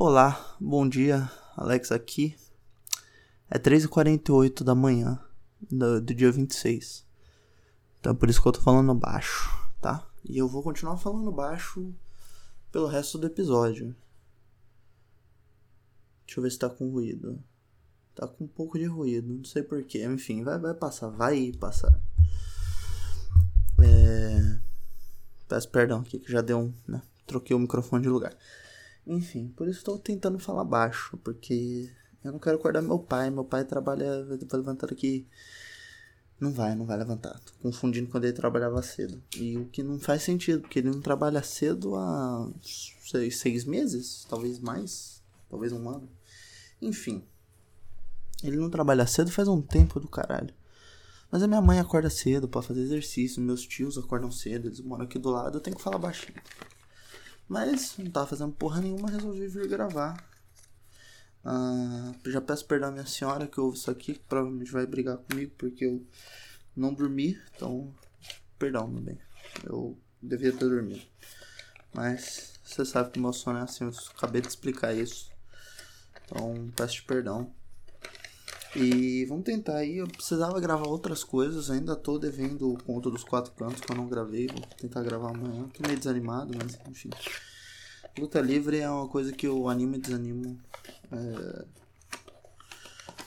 Olá, bom dia, Alex aqui. É 3h48 da manhã do, do dia 26. Então é por isso que eu tô falando baixo, tá? E eu vou continuar falando baixo pelo resto do episódio. Deixa eu ver se tá com ruído. Tá com um pouco de ruído, não sei porquê. Enfim, vai, vai passar, vai passar. É... Peço perdão aqui que já deu um. Né? Troquei o microfone de lugar. Enfim, por isso estou tentando falar baixo, porque eu não quero acordar meu pai. Meu pai trabalha, vai levantar aqui. Não vai, não vai levantar. Tô confundindo quando ele trabalhava cedo. E o que não faz sentido, porque ele não trabalha cedo há seis, seis meses, talvez mais, talvez um ano. Enfim. Ele não trabalha cedo faz um tempo do caralho. Mas a minha mãe acorda cedo para fazer exercício, meus tios acordam cedo, eles moram aqui do lado, eu tenho que falar baixinho. Mas não tava fazendo porra nenhuma, resolvi vir gravar. Ah, já peço perdão à minha senhora que ouve isso aqui, que provavelmente vai brigar comigo porque eu não dormi. Então, perdão, meu bem. Eu devia ter dormido. Mas você sabe que meu sono é assim, eu acabei de explicar isso. Então, peço perdão. E vamos tentar aí. Eu precisava gravar outras coisas. Ainda tô devendo o conto dos quatro cantos que eu não gravei. Vou tentar gravar amanhã. Tô meio desanimado, mas enfim. Luta livre é uma coisa que eu animo e desanimo é,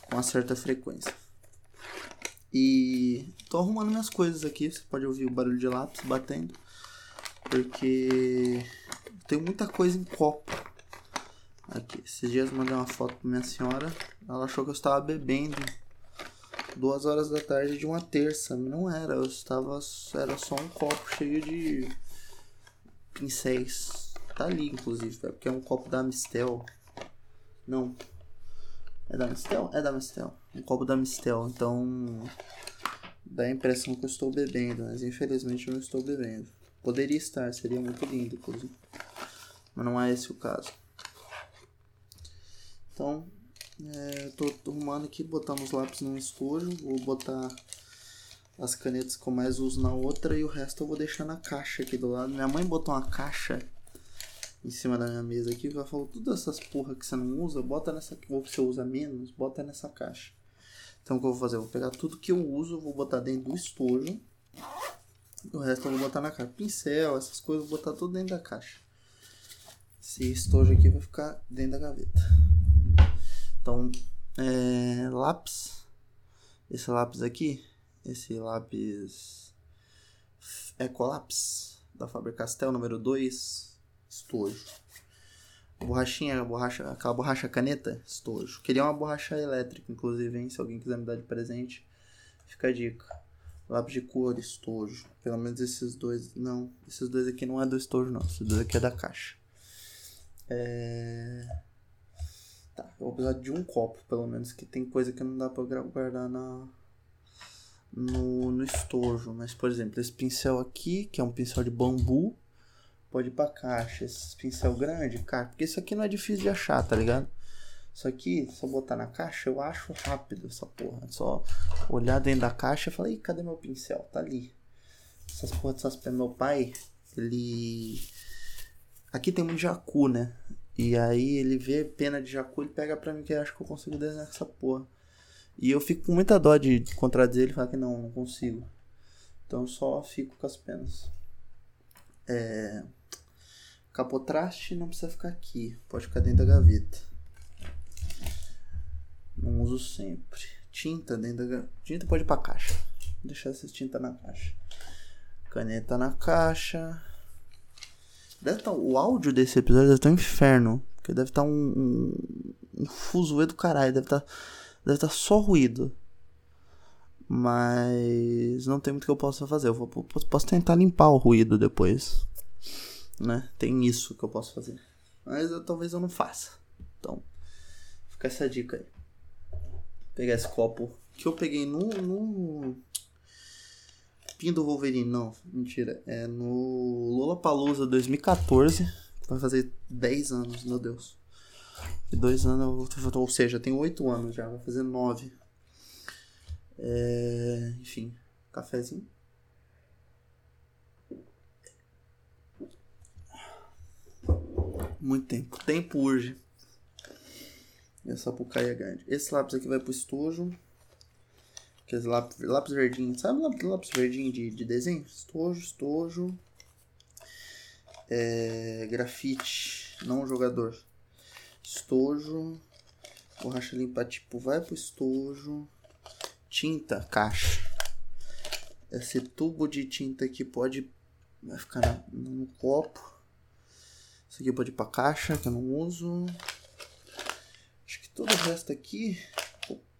com uma certa frequência. E tô arrumando minhas coisas aqui. Você pode ouvir o barulho de lápis batendo. Porque tem muita coisa em copo. Aqui, esses dias eu mandei uma foto pra minha senhora. Ela achou que eu estava bebendo duas horas da tarde de uma terça. Não era, eu estava. Era só um copo cheio de pincéis. Tá ali, inclusive, é porque é um copo da Mistel. Não. É da Mistel? É da Mistel. Um copo da Mistel. Então. Dá a impressão que eu estou bebendo, mas infelizmente eu não estou bebendo. Poderia estar, seria muito lindo, inclusive. Mas não é esse o caso. Então, é, arrumando aqui, botando os lápis num estojo, vou botar as canetas que eu mais uso na outra e o resto eu vou deixar na caixa aqui do lado. Minha mãe botou uma caixa em cima da minha mesa aqui, ela falou, todas essas porra que você não usa, bota nessa que você usa menos, bota nessa caixa. Então o que eu vou fazer? Eu vou pegar tudo que eu uso, vou botar dentro do estojo. O resto eu vou botar na caixa. Pincel, essas coisas, vou botar tudo dentro da caixa. Esse estojo aqui vai ficar dentro da gaveta. Então, é, lápis. Esse lápis aqui, esse lápis Ecolápis da Faber-Castell número 2, estojo. Borrachinha, borracha, aquela borracha caneta, estojo. Queria uma borracha elétrica, inclusive, hein? Se alguém quiser me dar de presente, fica a dica. Lápis de cor, estojo. Pelo menos esses dois. Não, esses dois aqui não é do estojo, não. Esses dois aqui é da caixa. É. Tá, eu vou precisar de um copo, pelo menos, que tem coisa que não dá pra guardar na, no, no estojo. Mas, por exemplo, esse pincel aqui, que é um pincel de bambu, pode ir pra caixa. Esse pincel grande, cara, porque isso aqui não é difícil de achar, tá ligado? Isso aqui, se eu botar na caixa, eu acho rápido essa porra. É só olhar dentro da caixa e falar, ih, cadê meu pincel? Tá ali. Essas porras dessas meu pai, ele. Aqui tem muito jacu, né? E aí ele vê pena de jacu e pega pra mim que acha que eu consigo desenhar essa porra. E eu fico com muita dó de contradizer ele e falar que não, não consigo. Então eu só fico com as penas. É... Capotraste não precisa ficar aqui. Pode ficar dentro da gaveta. Não uso sempre. Tinta dentro da. Tinta pode ir pra caixa. Vou deixar essa tinta na caixa. Caneta na caixa. Deve tá, o áudio desse episódio deve estar tá um inferno. Porque deve estar tá um, um, um fuzuê do caralho. Deve estar deve tá só ruído. Mas não tem muito que eu possa fazer. Eu vou, posso tentar limpar o ruído depois. Né? Tem isso que eu posso fazer. Mas eu, talvez eu não faça. Então, fica essa dica aí. Vou pegar esse copo que eu peguei no, no Do Wolverine, não, mentira. É no Lollapalooza 2014. Vai fazer 10 anos, meu Deus. E dois anos, ou seja, tem 8 anos já, vai fazer 9. É, enfim, cafezinho. Muito tempo. Tempo urge. E a Sapucaia grande. Esse lápis aqui vai pro estojo. Aqueles lápis, lápis verdinho. Sabe lápis, lápis verdinho de, de desenho? Estojo, estojo. É, grafite, não jogador. Estojo. Borracha limpa, tipo, vai pro estojo. Tinta, caixa. Esse tubo de tinta aqui pode vai ficar no copo. Isso aqui pode ir pra caixa, que eu não uso. Acho que todo o resto aqui,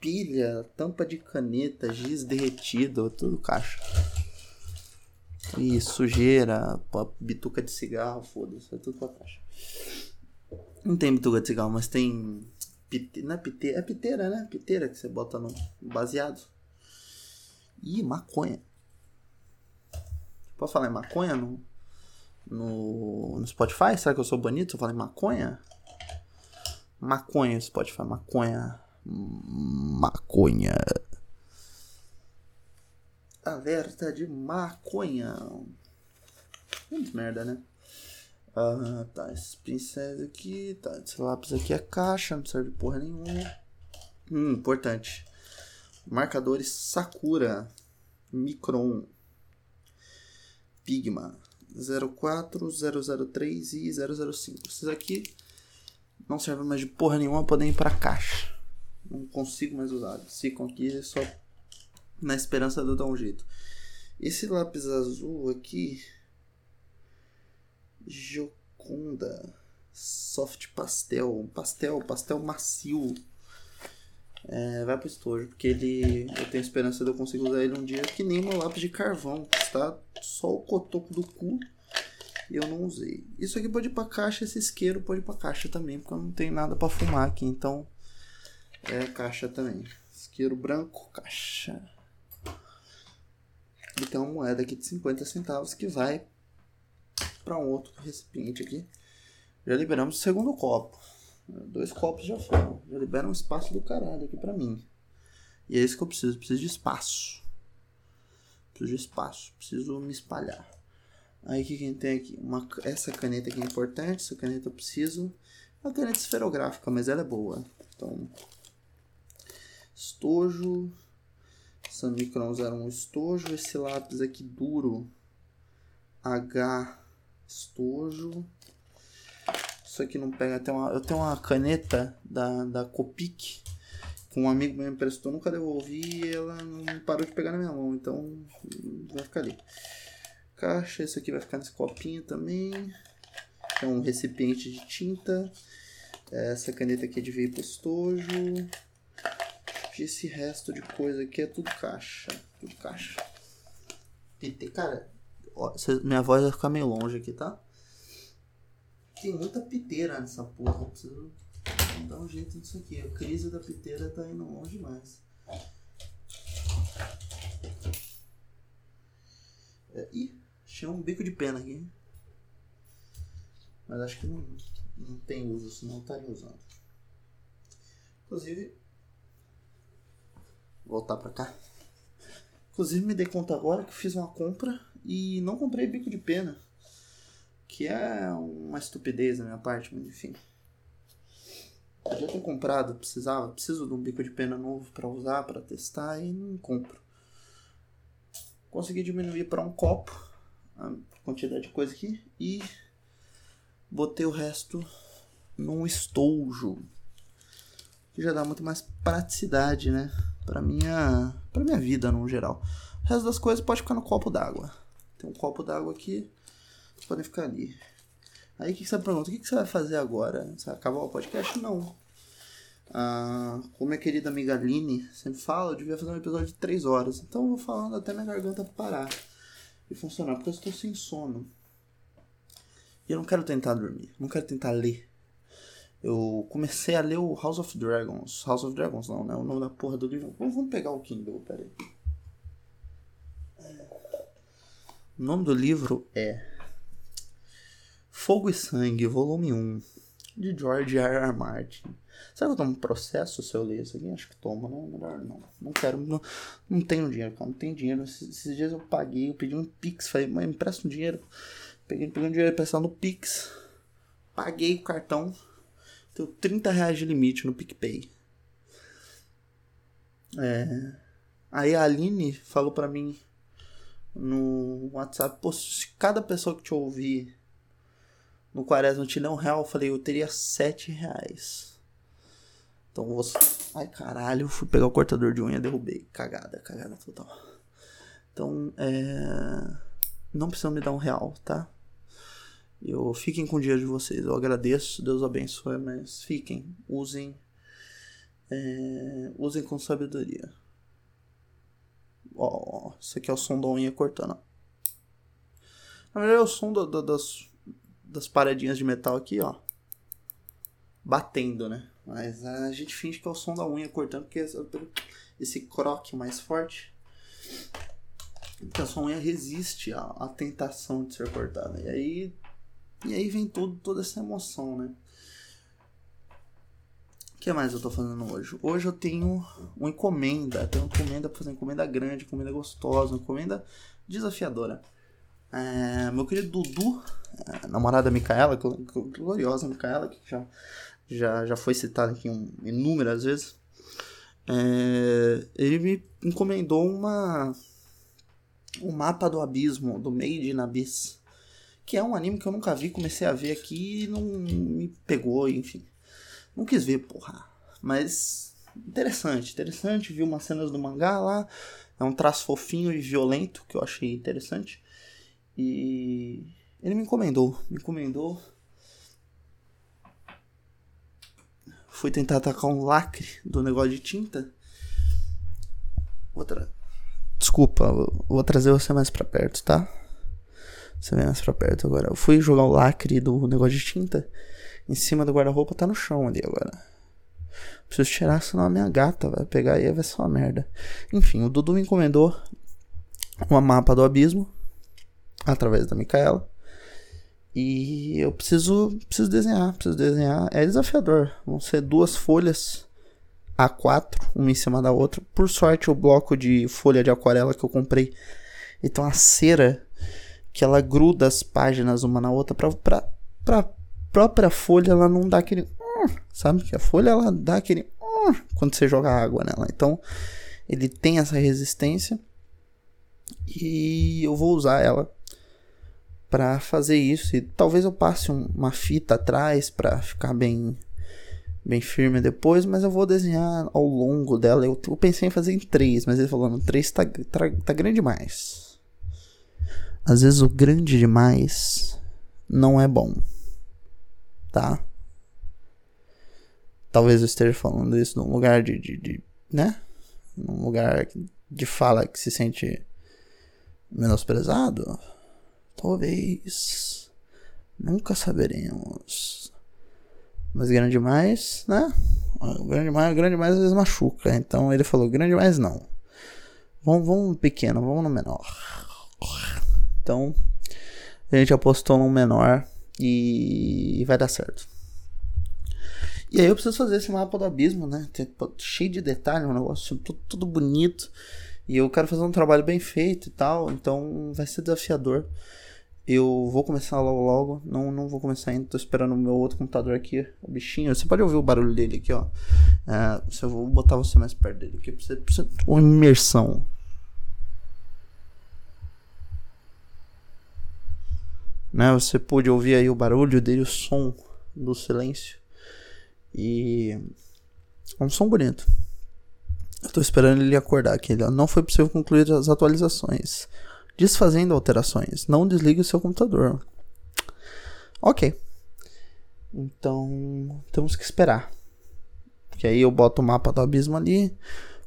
pilha, tampa de caneta, giz derretido, tudo caixa. E sujeira, bituca de cigarro, foda-se, é tudo pra caixa. Não tem bituca de cigarro, mas tem. Pite... Não é piteira, é piteira, né? Piteira que você bota no baseado. Ih, maconha. Pode falar em maconha no, no, no Spotify? Será que eu sou bonito se eu falar em maconha? Maconha, Spotify, maconha. Maconha. Alerta de maconha. Muito merda, né? Ah, tá. Esses pincéis aqui. Tá. Esse lápis aqui é caixa, não serve porra nenhuma. Hum, importante. Marcadores Sakura. Micron. Pigma 04, 003 e 005. Esses aqui não servem mais de porra nenhuma, podem ir para caixa. Não consigo mais usar. Ficam aqui só na esperança de eu dar um jeito. Esse lápis azul aqui. Joconda. Soft pastel. Pastel, pastel macio. É, vai pro estojo, porque ele. Eu tenho esperança de eu conseguir usar ele um dia que nem meu lápis de carvão. Está só o cotoco do cu eu não usei. Isso aqui pode ir pra caixa, esse isqueiro pode ir pra caixa também, porque eu não tenho nada para fumar aqui, então. É caixa também. Isqueiro branco, caixa. E uma moeda aqui de 50 centavos que vai para um outro recipiente aqui. Já liberamos o segundo copo. Dois copos já foram. Já libera um espaço do caralho aqui pra mim. E é isso que eu preciso. Preciso de espaço. Preciso de espaço. Preciso me espalhar. Aí o que, gente tem aqui? Uma, essa caneta aqui é importante. Essa caneta eu preciso. É uma caneta esferográfica, mas ela é boa. Então. Estojo. Essa Micron 01 estojo. Esse lápis aqui duro. H estojo. Isso aqui não pega. Tem uma, eu tenho uma caneta da, da Copic que um amigo meu me emprestou, nunca devolvi e ela não parou de pegar na minha mão, então vai ficar ali. Caixa, esse aqui vai ficar nesse copinho também. É um recipiente de tinta. Essa caneta aqui é de veio estojo. Esse resto de coisa aqui é tudo caixa. Tudo caixa. Cara, ó, minha voz vai ficar meio longe aqui, tá? Tem muita piteira nessa porra. Preciso dar um jeito nisso aqui. A crise da piteira tá indo longe demais. É, ih, achei um bico de pena aqui. Mas acho que não, não tem uso, senão estaria usando. Inclusive, voltar pra cá. Inclusive me dei conta agora que fiz uma compra e não comprei bico de pena. Que é uma estupidez da minha parte, mas enfim. Podia ter comprado, precisava, preciso de um bico de pena novo para usar, para testar e não compro. Consegui diminuir para um copo a quantidade de coisa aqui e botei o resto num estojo. Que já dá muito mais praticidade, né? Pra minha, pra minha vida no geral. O resto das coisas pode ficar no copo d'água. Tem um copo d'água aqui podem ficar ali. Aí o que, você pergunta? O que, você vai fazer agora? Você vai acabar o podcast? Não. Ah, como minha querida amiga Aline sempre fala, eu devia fazer um episódio de 3 horas. Então eu vou falando até minha garganta parar e funcionar, porque eu estou sem sono. E eu não quero tentar dormir, não quero tentar ler. Eu comecei a ler o House of Dragons. House of Dragons não, né? O nome da porra do livro. Vamos pegar o Kindle, peraí. O nome do livro é Fogo e Sangue, volume 1, de George R. R. Martin. Será que eu tomo processo se eu ler isso aqui? Acho que toma, né? Melhor não. Não quero, não, não tenho dinheiro, cara. Não tenho dinheiro. Esses, esses dias eu paguei, eu pedi um Pix, falei, mas me empresta um dinheiro. Peguei, peguei um dinheiro emprestado no Pix. Paguei o cartão. Tenho 30 reais de limite no PicPay. É. Aí a Aline falou pra mim no WhatsApp, pô, se cada pessoa que te ouvir no Quaresma te der um real, eu falei, eu teria sete reais. Então você. Ai caralho, fui pegar o cortador de unha, derrubei. Cagada, cagada total. Então, é. Não precisam me dar um real, tá? Eu fiquem com o dia de vocês. Eu agradeço, Deus abençoe, mas fiquem, usem, é, usem com sabedoria. Ó, esse aqui é o som da unha cortando. Na verdade é o som do, do, das, das paredinhas de metal aqui, ó. Batendo, né? Mas a gente finge que é o som da unha cortando, porque esse croque mais forte. Então a sua unha resiste à, à tentação de ser cortada. E aí. E aí vem tudo, toda essa emoção, né? O que mais eu tô fazendo hoje? Hoje eu tenho uma encomenda. Tenho uma encomenda pra fazer encomenda grande, encomenda gostosa, uma encomenda desafiadora. É, meu querido Dudu, a namorada Micaela, gloriosa Micaela, que já, já, já foi citada aqui inúmeras vezes. É, ele me encomendou uma um mapa do abismo do Made in Abyss, que é um anime que eu nunca vi, comecei a ver aqui e não me pegou, enfim. Não quis ver, porra. Mas interessante, interessante, vi umas cenas do mangá lá, é um traço fofinho e violento que eu achei interessante. E ele me encomendou, me encomendou. Fui tentar atacar um lacre do negócio de tinta. Outra Desculpa, vou trazer você mais pra perto, tá? Você vem mais pra perto agora. Eu fui jogar o lacre do negócio de tinta em cima do guarda-roupa, tá no chão ali agora. Preciso tirar, senão a minha gata vai pegar e vai ser uma merda. Enfim, o Dudu me encomendou uma mapa do abismo através da Micaela. E eu preciso, preciso desenhar, preciso desenhar. É desafiador. Vão ser duas folhas a4, uma em cima da outra. Por sorte, o bloco de folha de aquarela que eu comprei, então a cera que ela gruda as páginas uma na outra pra, pra, pra própria folha ela não dá aquele. Sabe? Que a folha ela dá aquele. Quando você joga água nela. Então ele tem essa resistência. E eu vou usar ela para fazer isso. E talvez eu passe um, uma fita atrás para ficar bem bem firme depois, mas eu vou desenhar ao longo dela. Eu, eu pensei em fazer em três, mas ele falou, no três tá, tá, tá grande demais. Às vezes o grande demais não é bom, tá? Talvez eu esteja falando isso num lugar de, de, de né? Num lugar de fala que se sente menosprezado. Talvez. Nunca saberemos. Mas grande demais, né? Grande demais, grande demais às vezes machuca. Então ele falou: grande demais não. Vamos, vamos no pequeno, vamos no menor. Então a gente apostou no menor e vai dar certo. E aí eu preciso fazer esse mapa do abismo, né? Cheio de detalhes, um negócio tudo, bonito. E eu quero fazer um trabalho bem feito e tal. Então vai ser desafiador. Eu vou começar logo logo. Não, não vou começar ainda. Tô esperando o meu outro computador aqui. O bichinho. Você pode ouvir o barulho dele aqui, ó. É, eu vou botar você mais perto dele aqui pra pra você uma imersão. Né, você pôde ouvir aí o barulho dele, o som do silêncio. E é um som bonito. Eu tô esperando ele acordar aqui. Não foi possível concluir as atualizações desfazendo alterações. Não desligue o seu computador. Ok. Então, temos que esperar. Que aí eu boto o mapa do abismo ali,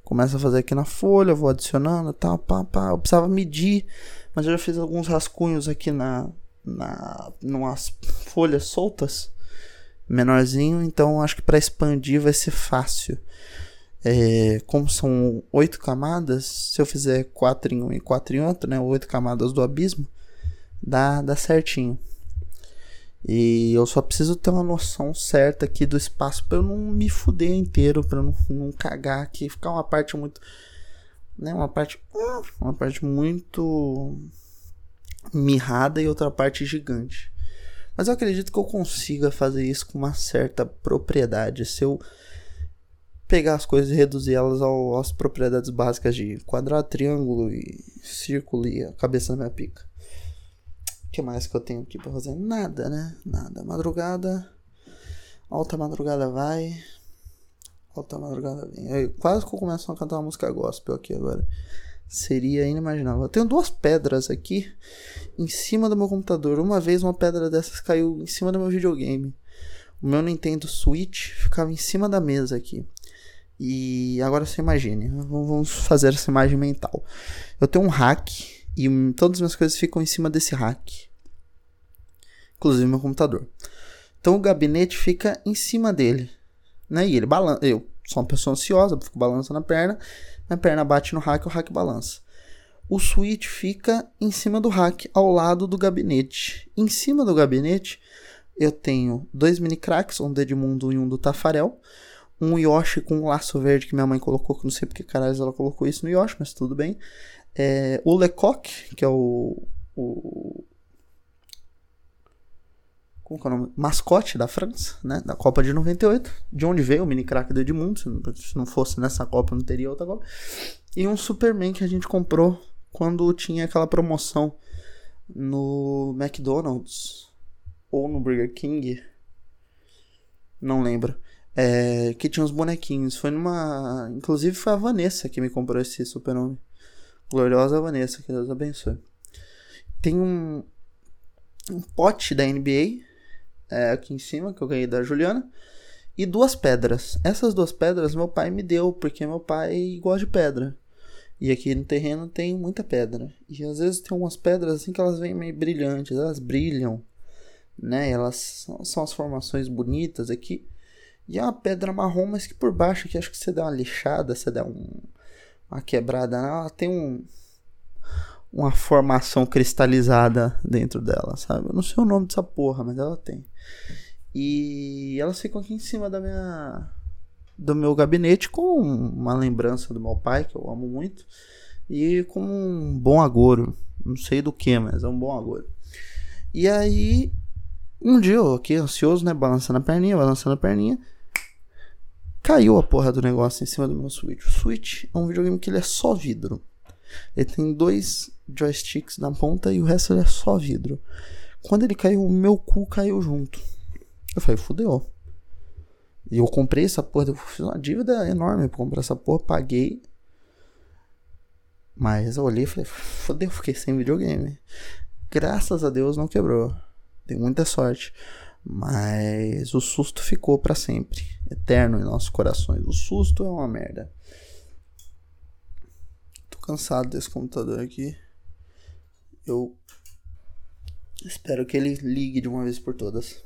começo a fazer aqui na folha, vou adicionando, tal, pá, pá. Eu precisava medir, mas eu já fiz alguns rascunhos aqui na, na, numas folhas soltas, menorzinho, então acho que para expandir vai ser fácil. É, como são oito camadas, se eu fizer quatro em um e quatro em outro, né? Oito camadas do abismo, dá, dá certinho. E eu só preciso ter uma noção certa aqui do espaço para eu não me fuder inteiro, para não, não cagar aqui, ficar uma parte muito, né, uma parte, uma parte muito mirrada e outra parte gigante. Mas eu acredito que eu consiga fazer isso com uma certa propriedade. Se eu pegar as coisas e reduzir elas ao, às propriedades básicas de quadrado, triângulo e círculo e a cabeça da minha pica. O que mais que eu tenho aqui pra fazer? Nada, né? Nada. Madrugada. Alta madrugada vai. Alta madrugada vem. Eu, quase que eu começo a cantar uma música gospel aqui agora. Seria inimaginável. Eu tenho duas pedras aqui em cima do meu computador. Uma vez uma pedra dessas caiu em cima do meu videogame. O meu Nintendo Switch ficava em cima da mesa aqui. E agora você imagine, vamos fazer essa imagem mental. Eu tenho um rack e todas as minhas coisas ficam em cima desse rack. Inclusive meu computador. Então o gabinete fica em cima dele. Né? E ele balança. Eu sou uma pessoa ansiosa, fico balançando a perna. Minha perna bate no rack, o rack balança. O switch fica em cima do rack, ao lado do gabinete. Em cima do gabinete, eu tenho dois mini cracks, um do Edmundo e um do Tafarel um Yoshi com um laço verde que minha mãe colocou, que não sei porque caralho ela colocou isso no Yoshi, mas tudo bem. É, o Lecoq, que é o, o como é o nome? Mascote da França, né? Da Copa de 98. De onde veio o mini crack do Edmundo. Se não fosse nessa Copa, não teria outra Copa. E um Superman que a gente comprou quando tinha aquela promoção no McDonald's ou no Burger King. Não lembro. É, que tinha uns bonequinhos. Foi numa. Inclusive foi a Vanessa que me comprou esse super-homem. Gloriosa Vanessa, que Deus abençoe. Tem um, um pote da NBA é, aqui em cima, que eu ganhei da Juliana. E duas pedras. Essas duas pedras meu pai me deu, porque meu pai gosta de pedra. E aqui no terreno tem muita pedra. E às vezes tem algumas pedras assim que elas vêm meio brilhantes, elas brilham, né? Elas são as formações bonitas aqui. E é uma pedra marrom, mas que por baixo aqui acho que você dá uma lixada, você dá um, uma quebrada, ela tem um uma formação cristalizada dentro dela, sabe? Eu não sei o nome dessa porra, mas ela tem. E elas ficam aqui em cima da minha do meu gabinete com uma lembrança do meu pai, que eu amo muito, e com um bom agouro. Não sei do que, mas é um bom agouro. E aí, um dia eu aqui ansioso, né, balançando a perninha, balançando a perninha, Caiu a porra do negócio em cima do meu Switch. O Switch é um videogame que ele é só vidro. Ele tem dois joysticks na ponta e o resto é só vidro. Quando ele caiu, o meu cu caiu junto. Eu falei, fudeu. E eu comprei essa porra, eu fiz uma dívida enorme pra comprar essa porra, paguei. Mas eu olhei e falei, fudeu, fiquei sem videogame. Graças a Deus não quebrou. Dei muita sorte. Mas o susto ficou para sempre, eterno em nossos corações. O susto é uma merda. Tô cansado desse computador aqui. Eu espero que ele ligue de uma vez por todas.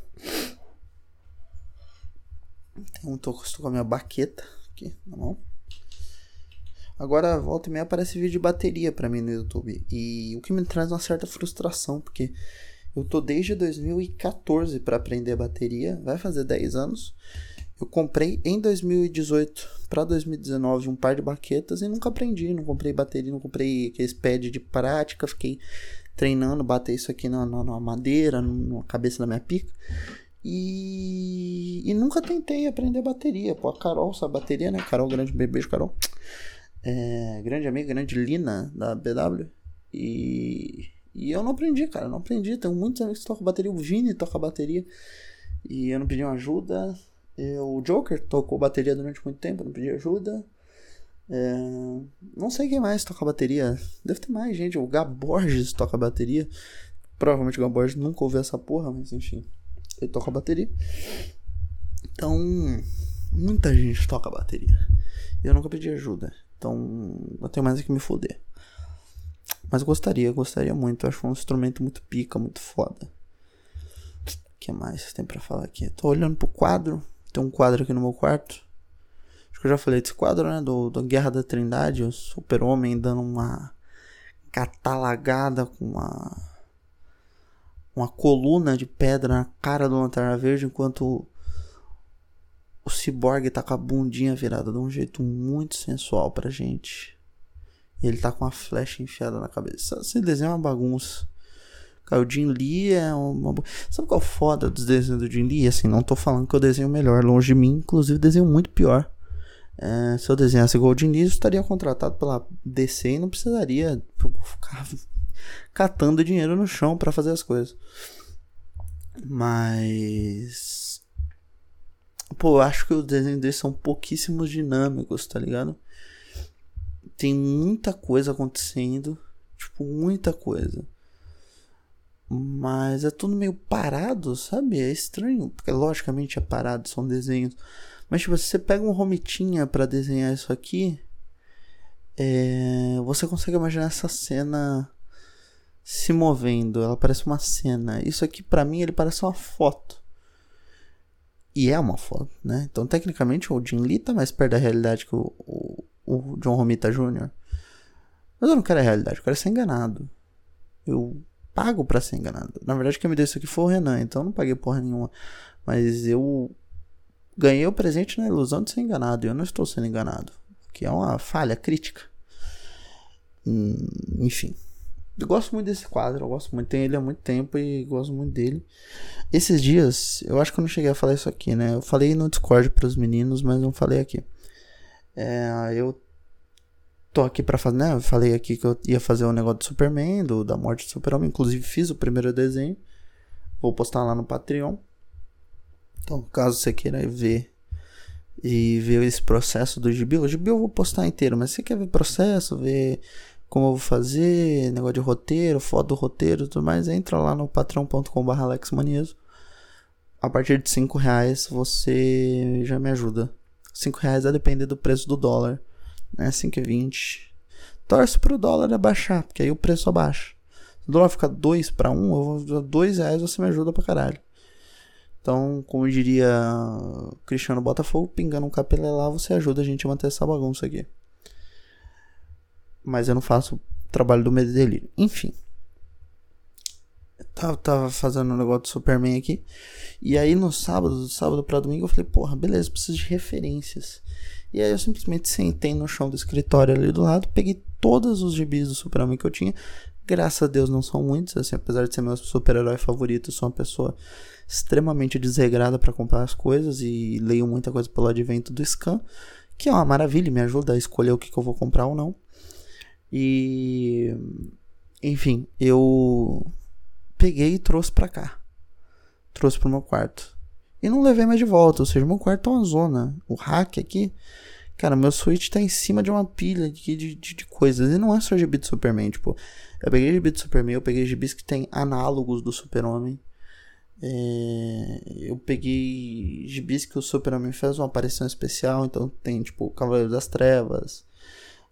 Então, tô, tô com a minha baqueta aqui na mão. Agora, volta e meia aparece vídeo de bateria para mim no YouTube. E o que me traz uma certa frustração, porque eu tô desde 2014 para aprender bateria, vai fazer 10 anos. Eu comprei em 2018 para 2019 um par de baquetas e nunca aprendi, não comprei bateria, não comprei aqueles pad de prática, fiquei treinando, bater isso aqui na, na, na madeira, na cabeça da minha pica. E, e nunca tentei aprender bateria. Pô, a Carol sabe bateria, né? Carol, grande beijo, Carol. É, grande amiga, grande Lina da BW. E e eu não aprendi, cara, não aprendi. Tenho muitos amigos que tocam bateria. O Vini toca bateria. E eu não pedi ajuda. Eu, o Joker tocou bateria durante muito tempo, não pedi ajuda. É, não sei quem mais toca bateria. Deve ter mais gente. O Gaborges toca bateria. Provavelmente o Gaborges nunca ouviu essa porra, mas enfim. Ele toca bateria. Então, muita gente toca bateria. Eu nunca pedi ajuda. Então, eu tenho mais é que me foder. Mas gostaria, gostaria muito. Eu acho um instrumento muito pica, muito foda. O que mais tem para falar aqui? Tô olhando pro quadro. Tem um quadro aqui no meu quarto. Acho que eu já falei desse quadro, né? Do, do Guerra da Trindade. O super-homem dando uma catalagada com uma... Uma coluna de pedra na cara do Lanterna Verde. Enquanto o Cyborg tá com a bundinha virada de um jeito muito sensual pra gente. E ele tá com uma flecha enfiada na cabeça. Esse desenho é uma bagunça. O Jim Lee é uma. Sabe qual é o foda dos desenhos do Jim Lee? Assim, não tô falando que eu desenho melhor, longe de mim, inclusive desenho muito pior. É, se eu desenhasse igual o Lee, eu estaria contratado pela DC e não precisaria ficar catando dinheiro no chão para fazer as coisas. Mas. Pô, eu acho que os desenhos deles são pouquíssimos dinâmicos, tá ligado? Tem muita coisa acontecendo. Tipo, muita coisa. Mas é tudo meio parado, sabe? É estranho. Porque logicamente é parado, são desenhos. Mas tipo, se você pega um romitinha para desenhar isso aqui. É... Você consegue imaginar essa cena se movendo. Ela parece uma cena. Isso aqui para mim ele parece uma foto. E é uma foto, né? Então tecnicamente o Jim Lee tá mais perto da realidade que o, o, o John Romita Jr. Mas eu não quero a realidade, eu quero ser enganado. Eu pago para ser enganado. Na verdade, quem me deu isso aqui foi o Renan, então eu não paguei porra nenhuma. Mas eu ganhei o presente na ilusão de ser enganado e eu não estou sendo enganado. Que é uma falha crítica. Hum, enfim. Eu gosto muito desse quadro, eu gosto muito. Tenho ele há muito tempo e gosto muito dele. Esses dias, eu acho que eu não cheguei a falar isso aqui, né? Eu falei no Discord para os meninos, mas não falei aqui. É, eu tô aqui para fazer, né? Eu falei aqui que eu ia fazer o um negócio do Superman, do, da morte do Super-Homem. Inclusive fiz o primeiro desenho. Vou postar lá no Patreon. Então, caso você queira ver e ver esse processo do gibi, o gibi eu vou postar inteiro, mas se você quer ver processo, ver como eu vou fazer, negócio de roteiro, foto do roteiro tudo mais, entra lá no patrão.com.br alexmanieso. A partir de 5 reais você já me ajuda. 5 reais a depender do preço do dólar né? 5,20. Torce pro dólar abaixar, porque aí o preço abaixa. Se o dólar ficar 2 para 1, eu 2 reais você me ajuda pra caralho. Então, como diria Cristiano Botafogo, pingando um capelé lá, você ajuda a gente a manter essa bagunça aqui. Mas eu não faço o trabalho do medo dele. Enfim. tava, tava fazendo um negócio do Superman aqui. E aí no sábado, do sábado pra domingo, eu falei, porra, beleza, preciso de referências. E aí eu simplesmente sentei no chão do escritório ali do lado, peguei todos os gibis do Super-Homem que eu tinha. Graças a Deus não são muitos, assim, apesar de ser meu super-herói favorito, sou uma pessoa extremamente desregrada para comprar as coisas e leio muita coisa pelo advento do scan, que é uma maravilha, me ajuda a escolher o que, que eu vou comprar ou não. E enfim, eu peguei e trouxe para cá. Trouxe pro meu quarto e não levei mais de volta. Ou seja, meu quarto é uma zona. O hack aqui. Cara, meu Switch tá em cima de uma pilha de, de, de, de coisas. E não é só gibi do Superman. Tipo, eu peguei gibi do Superman, eu peguei gibis que tem análogos do Super-Homem. É, eu peguei gibis que o Super-Homem fez uma aparição especial. Então tem, tipo, Cavaleiro das Trevas.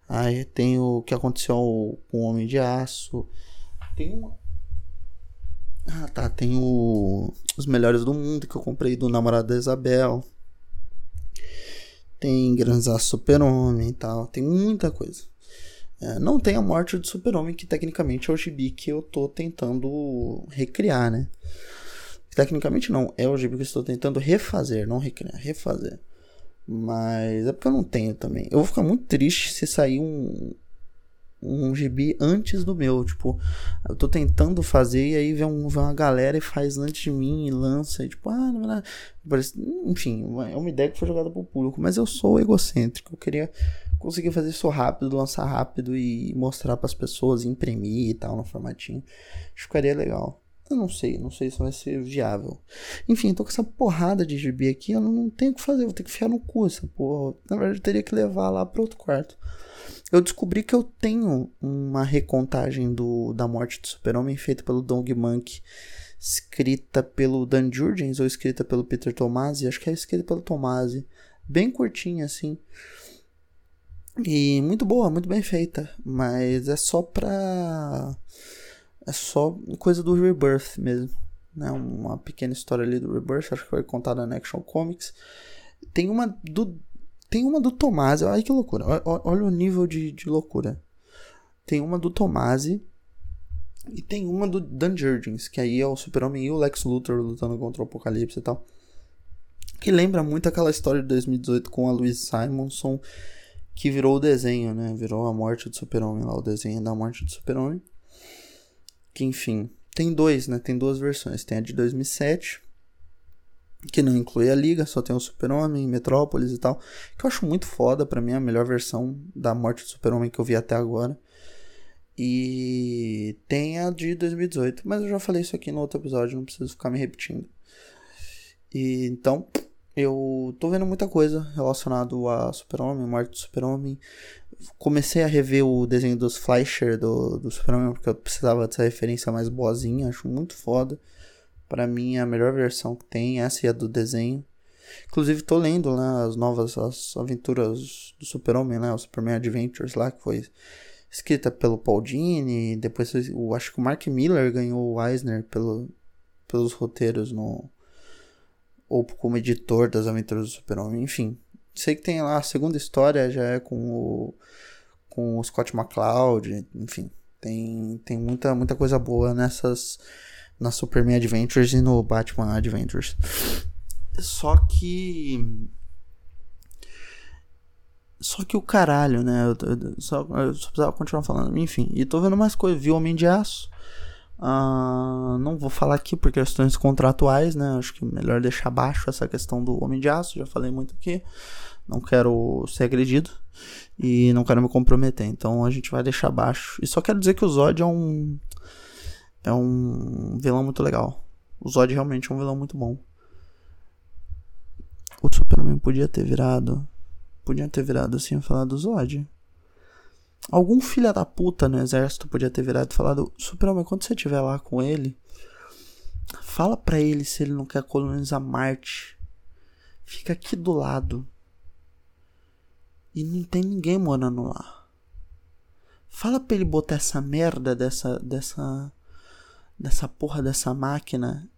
Aí tem o que aconteceu com o Homem de Aço. Tem uma ah, tá. Tem o... Os Melhores do Mundo que eu comprei do namorado da Isabel. Tem Granzaço Super-Homem e tal. Tem muita coisa. É, não tem a morte do Super-Homem, que tecnicamente é o gibi que eu tô tentando recriar, né? Tecnicamente não, é o gibi que eu estou tentando refazer, não recriar, refazer. Mas é porque eu não tenho também. Eu vou ficar muito triste se sair um, um gibi antes do meu. Tipo, eu tô tentando fazer e aí vem, um, vem uma galera e faz antes de mim e lança. E tipo, ah, não, não. Parece, enfim, é uma ideia que foi jogada pro público. Mas eu sou egocêntrico. Eu queria conseguir fazer isso rápido, lançar rápido e mostrar para as pessoas, imprimir e tal no formatinho. Acho que ficaria legal. Eu não sei, não sei se vai ser viável. Enfim, tô com essa porrada de gibi aqui, eu não, tenho o que fazer, vou ter que ficar no cu essa porra. Na verdade, eu teria que levar lá para outro quarto eu descobri que eu tenho uma recontagem do, da morte do super-homem feita pelo Dong Monk, escrita pelo Dan Jurgens ou escrita pelo Peter Tomasi, acho que é escrita pelo Tomasi, bem curtinha assim. E muito boa, muito bem feita, mas é só pra é só coisa do Rebirth mesmo, né? Uma pequena história ali do Rebirth, acho que foi contada na Action Comics. Tem uma do tem uma do Tomasi, olha que loucura. Olha o nível de, de loucura. Tem uma do Tomasi e tem uma do Dan Jurgens, que aí é o Super-Homem e o Lex Luthor lutando contra o Apocalipse e tal. Que lembra muito aquela história de 2018 com a Louise Simonson, que virou o desenho, né? Virou a morte do Super-Homem lá, o desenho da morte do Super-Homem. Que enfim, tem dois, né? Tem duas versões. Tem a de 2007, que não inclui a Liga, só tem o Super-Homem, Metrópolis e tal. Que eu acho muito foda, pra mim é a melhor versão da morte do Super-Homem que eu vi até agora. E tem a de 2018, mas eu já falei isso aqui no outro episódio, não preciso ficar me repetindo. E então, eu tô vendo muita coisa relacionado a Super-Homem, morte do Super-Homem. Comecei a rever o desenho dos Fleischer do, do Super-Homem porque eu precisava dessa referência mais boazinha, acho muito foda. Para mim é a melhor versão que tem, essa e a do desenho. Inclusive tô lendo né, as novas as aventuras do Super-Homem, né, o Superman Adventures lá, que foi escrita pelo Paul Dini, depois eu acho que o Mark Miller ganhou o Eisner pelo, pelos roteiros no ou como editor das aventuras do Super-Homem, enfim. Sei que tem lá a segunda história já é com o com o Scott McCloud, enfim, tem tem muita muita coisa boa nessas na Superman Adventures e no Batman Adventures. Só que. Só que o caralho, né? Eu, eu, só, eu só precisava continuar falando. Enfim, e tô vendo mais coisas. Vi Homem de Aço. Uh, não vou falar aqui por questões contratuais, né? Acho que é melhor deixar baixo essa questão do Homem de Aço. Já falei muito aqui. Não quero ser agredido. E não quero me comprometer. Então a gente vai deixar baixo. E só quero dizer que o Zod é um é um vilão muito legal. O Zod realmente é um vilão muito bom. O Superman podia ter virado. Podia ter virado assim falado do Zod. Algum filho da puta no exército podia ter virado e falado: Superman, quando você estiver lá com ele, fala pra ele se ele não quer colonizar Marte. Fica aqui do lado. E não tem ninguém morando lá. Fala pra ele botar essa merda dessa. dessa dessa porra dessa máquina.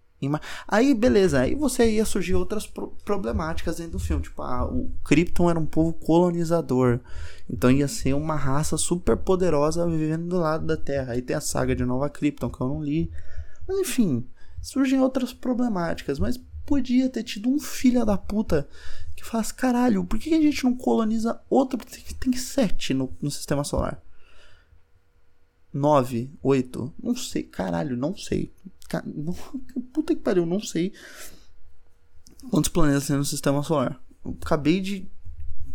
Aí, beleza, aí você ia surgir outras pro problemáticas dentro do filme. Tipo, ah, o Krypton era um povo colonizador. Então ia ser uma raça super poderosa vivendo do lado da Terra. Aí tem a saga de Nova Krypton, que eu não li. Mas enfim, surgem outras problemáticas. Mas podia ter tido um filho da puta que faz caralho, por que a gente não coloniza outra? Tem, tem sete no, no sistema solar. 9, 8, não sei, caralho, não sei. Puta que pariu, não sei quantos planetas tem no sistema solar. Eu acabei de.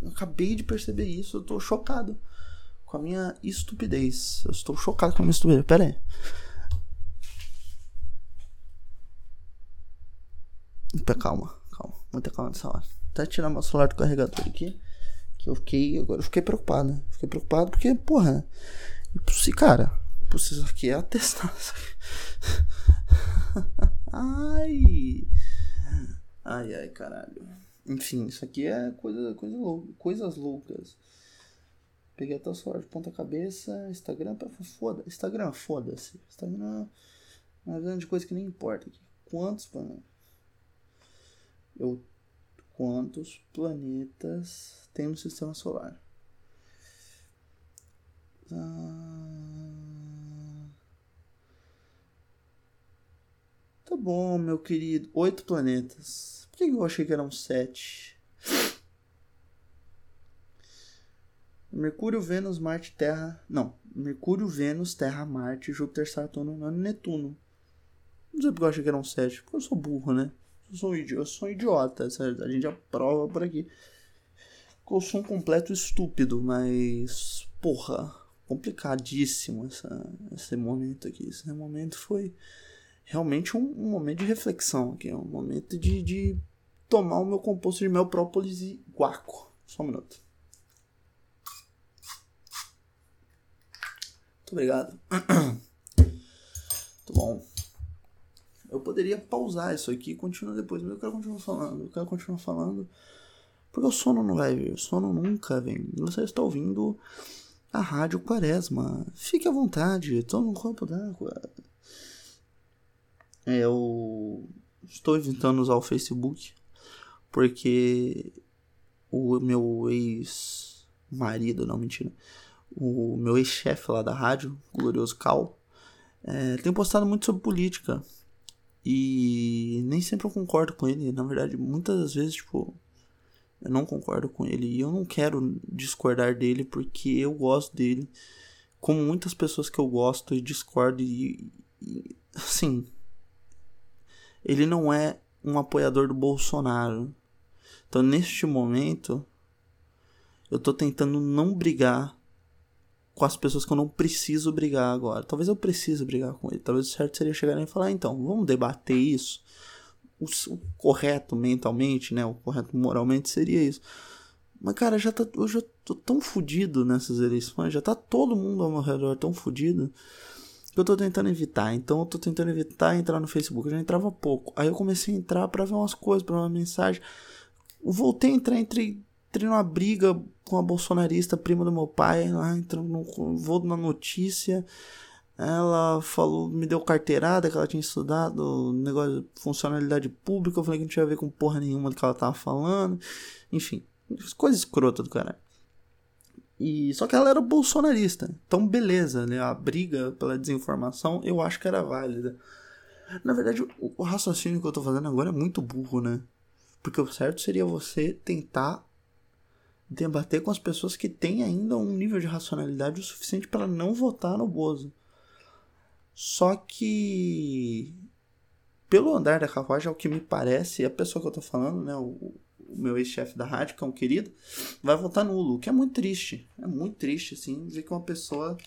acabei de perceber isso, eu tô chocado com a minha estupidez. Eu estou chocado com a minha estupidez. Pera aí. Calma, calma, muita calma nessa hora. Até tirar meu celular do carregador aqui. Que eu fiquei. Agora eu fiquei preocupado. Fiquei preocupado porque, porra. Se, cara, isso aqui é atestado. ai. Ai, ai, caralho. Enfim, isso aqui é coisa, coisa louca, coisas loucas. Peguei até o celular de ponta cabeça. Instagram, foda. Instagram, foda-se. Instagram é uma grande coisa que nem importa. Quantos planetas? Eu, quantos planetas tem no sistema solar? Ah, tá bom, meu querido. Oito planetas. Por que eu achei que eram sete? Mercúrio, Vênus, Marte, Terra. Não. Mercúrio, Vênus, Terra, Marte, Júpiter, Saturno, Netuno. Não sei porque eu achei que eram sete. Porque eu sou burro, né? Sou. Eu sou um idiota. A gente aprova por aqui. Eu sou um completo estúpido, mas. Porra complicadíssimo essa, esse momento aqui. Esse momento foi realmente um, um momento de reflexão aqui, um momento de, de tomar o meu composto de mel, própolis e guaco. Só um minuto. Muito obrigado. Muito bom. Eu poderia pausar isso aqui e continuar depois, mas eu quero continuar falando. Eu quero continuar falando. Porque o sono não vai vir. O sono nunca vem. Você está ouvindo a Rádio Quaresma. Fique à vontade, tome um copo d'água. É, eu estou evitando usar o Facebook porque o meu ex-marido, não mentira, o meu ex-chefe lá da rádio, Glorioso Cal, é, tem postado muito sobre política. E nem sempre eu concordo com ele. Na verdade, muitas vezes, tipo, eu não concordo com ele e eu não quero discordar dele porque eu gosto dele. Como muitas pessoas que eu gosto e discordo e, e assim, ele não é um apoiador do Bolsonaro. Então, neste momento, eu tô tentando não brigar com as pessoas que eu não preciso brigar agora. Talvez eu precise brigar com ele. Talvez o certo seria chegar e falar, ah, então, vamos debater isso. O, o, correto mentalmente, né? O correto moralmente seria isso. Mas, cara, já tá, eu já tô tão fudido nessas eleições. Já tá todo mundo ao meu redor tão fudido. Que eu tô tentando evitar. Então eu tô tentando evitar entrar no Facebook. Eu já entrava pouco. Aí eu comecei a entrar para ver umas coisas, pra uma mensagem. Voltei a entrar, entrei entrei numa briga com a bolsonarista, prima do meu pai, lá entrando no voo na notícia. Ela falou, me deu carteirada que ela tinha estudado negócio de funcionalidade pública. Eu falei que não tinha a ver com porra nenhuma do que ela tava falando. Enfim, coisa escrota do caralho. E, só que ela era bolsonarista. Então, beleza, né? A briga pela desinformação eu acho que era válida. Na verdade, o, o raciocínio que eu tô fazendo agora é muito burro, né? Porque o certo seria você tentar debater com as pessoas que têm ainda um nível de racionalidade o suficiente para não votar no Bozo. Só que, pelo andar da carruagem, ao que me parece, a pessoa que eu tô falando, né, o, o meu ex-chefe da rádio, que é um querido, vai votar nulo, o que é muito triste. É muito triste, assim, ver que uma pessoa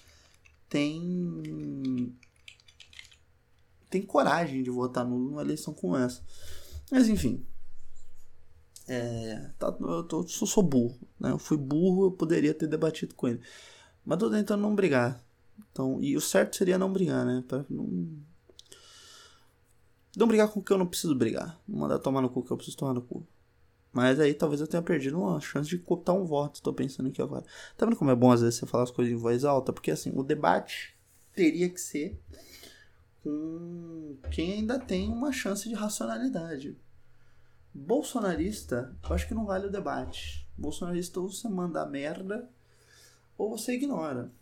tem tem coragem de votar nulo numa eleição como essa. Mas enfim, é, tá, eu tô, sou, sou burro, né? Eu fui burro, eu poderia ter debatido com ele. Mas tô tentando não brigar. Então, e o certo seria não brigar, né? Pra não. Não brigar com o que eu não preciso brigar. Não mandar tomar no cu que eu preciso tomar no cu. Mas aí talvez eu tenha perdido uma chance de cooptar um voto. Tô pensando aqui agora. Tá vendo como é bom às vezes você falar as coisas em voz alta? Porque assim, o debate teria que ser com quem ainda tem uma chance de racionalidade. Bolsonarista, eu acho que não vale o debate. Bolsonarista ou você manda merda ou você ignora.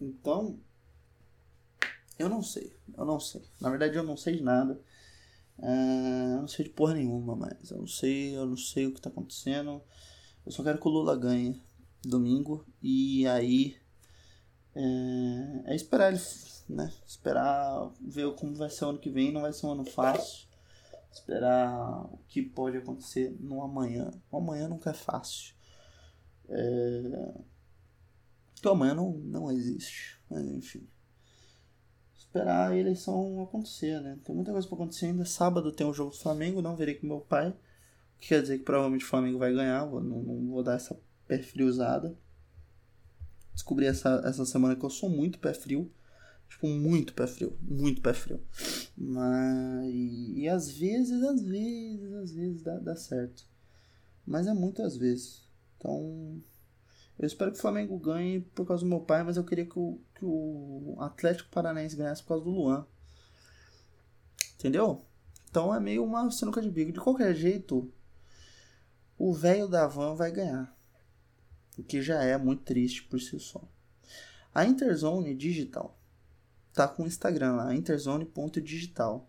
Então, eu não sei. Eu não sei. Na verdade, eu não sei de nada. Uh, eu não sei de porra nenhuma, mas eu não sei, eu não sei o que tá acontecendo. Eu só quero que o Lula ganhe domingo. E aí é, é esperar ele, né? Esperar ver como vai ser o ano que vem. Não vai ser um ano fácil esperar o que pode acontecer no amanhã. O amanhã nunca é fácil. É... Porque o amanhã não, não existe. Mas enfim. Esperar a eleição acontecer, né? Tem muita coisa pra acontecer ainda. Sábado tem o jogo do Flamengo, não verei com meu pai. Que quer dizer que provavelmente o Flamengo vai ganhar. Vou, não, não vou dar essa pé friozada. Descobri essa, essa semana que eu sou muito pé frio. Tipo, muito pé frio. Muito pé frio. Mas. E às vezes, às vezes, às vezes dá, dá certo. Mas é muitas vezes. Então. Eu espero que o Flamengo ganhe por causa do meu pai, mas eu queria que o, que o Atlético Paranaense ganhasse por causa do Luan. Entendeu? Então é meio uma sinuca de bico. De qualquer jeito, o velho da van vai ganhar. O que já é muito triste por si só. A Interzone Digital tá com o Instagram lá, interzone.digital.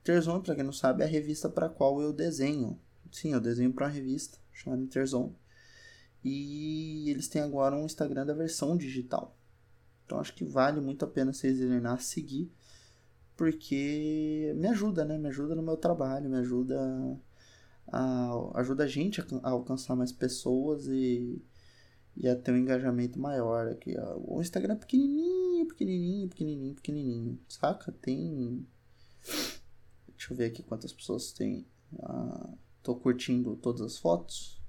Interzone, para quem não sabe, é a revista para qual eu desenho. Sim, eu desenho para uma revista chamada Interzone. E eles têm agora um Instagram da versão digital. Então acho que vale muito a pena vocês irem lá seguir, porque me ajuda, né? Me ajuda no meu trabalho, me ajuda a, ajuda a gente a, alcançar mais pessoas e ia ter um engajamento maior aqui. Ó. O Instagram é pequenininho, pequenininho, pequenininho, pequenininho, saca? Tem. Deixa eu ver aqui quantas pessoas tem. Ah, tô curtindo todas as fotos.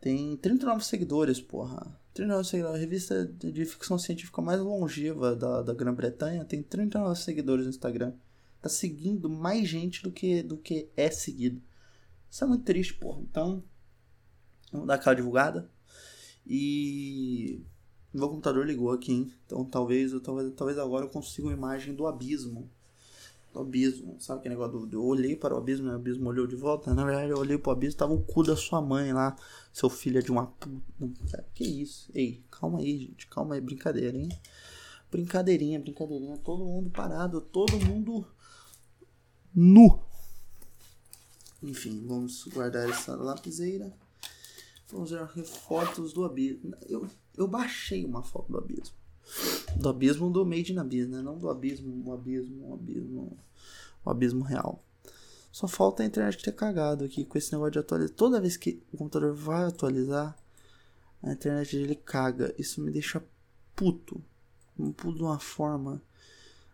Tem 39 seguidores, porra. 39 seguidores. A revista de ficção científica mais longeva da, da Grã-Bretanha tem 39 seguidores no Instagram. Tá seguindo mais gente do que, do que é seguido. Isso é muito triste, porra. Então, Vamos dar aquela divulgada. E meu computador ligou aqui, hein? Então talvez, talvez, talvez agora eu consiga uma imagem do abismo. Do abismo. Sabe aquele negócio do. Eu olhei para o abismo e o abismo olhou de volta? Na verdade, eu olhei para o abismo tava o cu da sua mãe lá. Seu filho é de uma puta. Que isso? Ei, calma aí, gente. Calma aí, brincadeira, hein? Brincadeirinha, brincadeirinha. Todo mundo parado, todo mundo nu. Enfim, vamos guardar essa lapiseira. Vamos ver fotos do abismo. Eu, eu baixei uma foto do abismo. Do abismo do Made in Abyss, né? Não do abismo, o abismo, o abismo, o abismo real. Só falta a internet ter cagado aqui com esse negócio de atualizar. Toda vez que o computador vai atualizar, a internet dele caga. Isso me deixa puto. Puto de uma forma.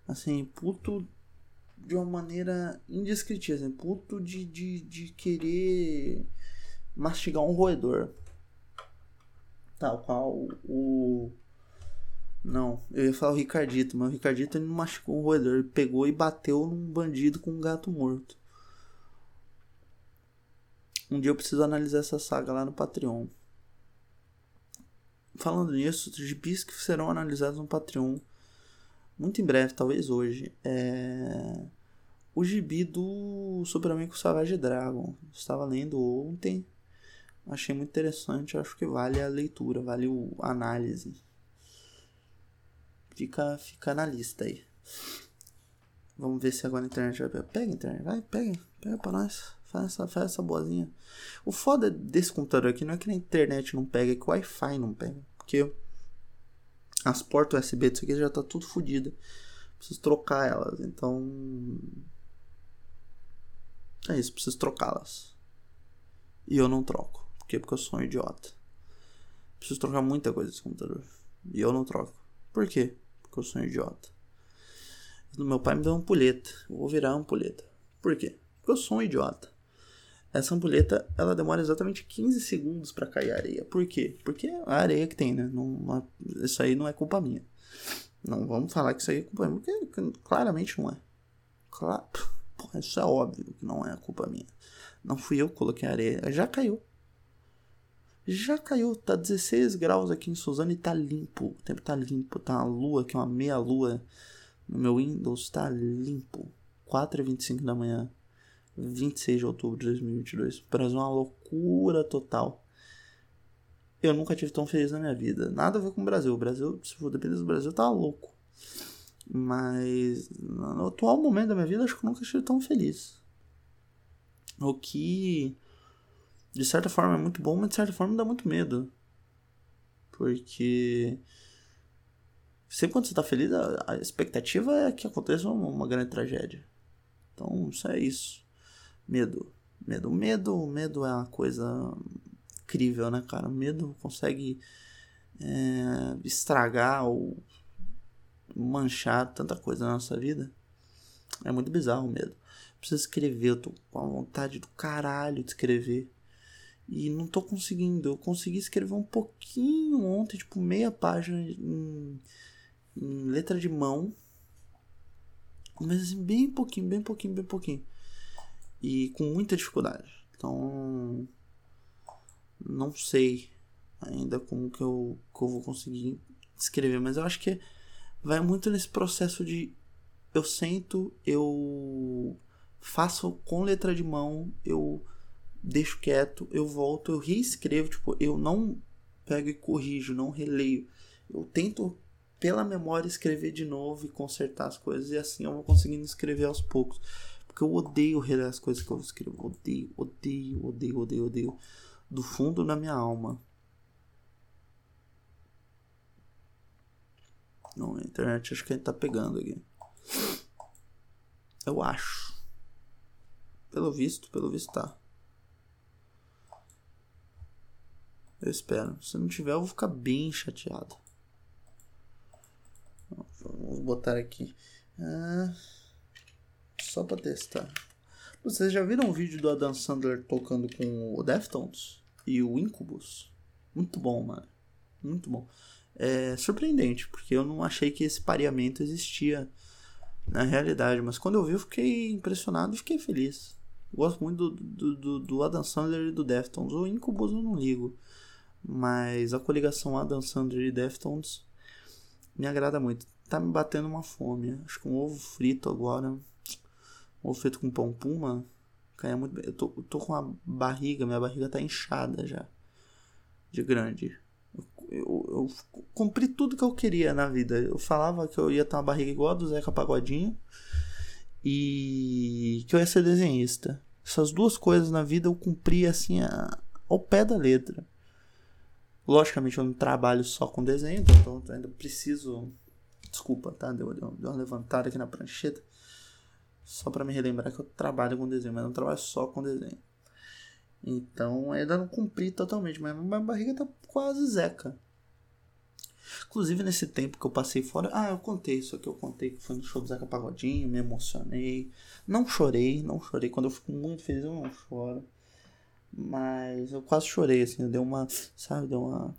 Assim, puto de uma maneira indescritível. Assim, puto de, de, de querer mastigar um roedor. Tal qual o. Não, eu ia falar o Ricardito, mas o Ricardito ele não mastigou um roedor. Ele pegou e bateu num bandido com um gato morto. Um dia eu preciso analisar essa saga lá no Patreon. Falando nisso, os gibis que serão analisados no Patreon muito em breve, talvez hoje, é o gibi do Super Amigo Savage Dragon. Estava lendo ontem, achei muito interessante, acho que vale a leitura, vale a análise. Fica, fica na lista aí. Vamos ver se agora a internet vai pegar. Pega a internet, vai, pega, pega pra nós. Faz essa, faz essa boazinha. O foda desse computador aqui não é que a internet não pega, é que o Wi-Fi não pega. Porque as portas USB disso aqui já tá tudo fodida. Preciso trocar elas. Então. É isso, preciso trocá-las. E eu não troco. Quê? Porque eu sou um idiota. Preciso trocar muita coisa desse computador. E eu não troco. Por quê? Porque eu sou um idiota. Meu pai me deu uma ampulheta. Eu vou virar uma ampulheta. Por quê? Porque eu sou um idiota. Essa ampulheta, ela demora exatamente 15 segundos para cair a areia. Por quê? Porque é a areia que tem, né? Não, isso aí não é culpa minha. Não vamos falar que isso aí é culpa minha, porque claramente não é. Claro, isso é óbvio que não é culpa minha. Não fui eu que coloquei a areia, já caiu. Já caiu, tá 16 graus aqui em Suzano e tá limpo. O tempo tá limpo, tá uma lua aqui, uma meia lua no meu Windows, tá limpo. 4h25 da manhã. 26 de outubro de 2022. O Brasil é uma loucura total. Eu nunca tive tão feliz na minha vida. Nada a ver com o Brasil. O Brasil, se for depender do Brasil, tá louco. Mas no atual momento da minha vida, acho que eu nunca estive tão feliz. O que, de certa forma, é muito bom, mas de certa forma dá muito medo. Porque sempre quando você tá feliz, a, expectativa é que aconteça uma, uma grande tragédia. Então, isso é isso. Medo. Medo. Medo, medo é uma coisa incrível, né, cara? Medo consegue é, estragar ou manchar tanta coisa na nossa vida. É muito bizarro o medo. Preciso escrever, eu tô com a vontade do caralho de escrever. E não tô conseguindo. Eu consegui escrever um pouquinho ontem, tipo meia página em, em letra de mão. Mas assim, bem pouquinho, bem pouquinho, bem pouquinho e com muita dificuldade. Então, não sei ainda como que eu, que eu vou conseguir escrever, mas eu acho que vai muito nesse processo de eu sento, eu faço com letra de mão, eu deixo quieto, eu volto, eu reescrevo, tipo, eu não pego e corrijo, não releio. Eu tento pela memória escrever de novo e consertar as coisas e assim eu vou conseguindo escrever aos poucos. Porque eu odeio reler as coisas que eu escrevo. Odeio, odeio, odeio, odeio, odeio. Do fundo da minha alma. Não, a internet acho que a gente tá pegando aqui. Eu acho. Pelo visto, pelo visto tá. Eu espero. Se não tiver, eu vou ficar bem chateado. Vamos botar aqui. Ah. Só pra testar. Vocês já viram o vídeo do Adam Sandler tocando com o Deftones e o Incubus? Muito bom, mano. Muito bom. É surpreendente, porque eu não achei que esse pareamento existia na realidade. Mas quando eu vi, eu fiquei impressionado e fiquei feliz. Eu gosto muito do, do, do, do Adam Sandler e do Deftones. O Incubus eu não ligo. Mas a coligação Adam Sandler e Deftones me agrada muito. Tá me batendo uma fome. Acho que um ovo frito agora ou feito com pão puma, cai muito bem. Eu tô, eu tô com a barriga, minha barriga tá inchada já. De grande. Eu, eu, eu, cumpri tudo que eu queria na vida. Eu falava que eu ia ter uma barriga igual a do Zeca Pagodinho. E que eu ia ser desenhista. Essas duas coisas na vida eu cumpri assim a, ao pé da letra. Logicamente eu não trabalho só com desenho, então ainda preciso Desculpa, tá? Deu, deu, deu uma levantada aqui na prancheta. Só para me relembrar que eu trabalho com desenho, mas não trabalho só com desenho. Então ainda não cumpri totalmente, mas minha barriga tá quase zeca. Inclusive nesse tempo que eu passei fora. Ah, eu contei isso aqui, eu contei que foi no show do Zeca Pagodinho, me emocionei. Não chorei, não chorei. Quando eu fico muito feliz, eu não choro. Mas eu quase chorei, assim, deu uma. Sabe, deu uma.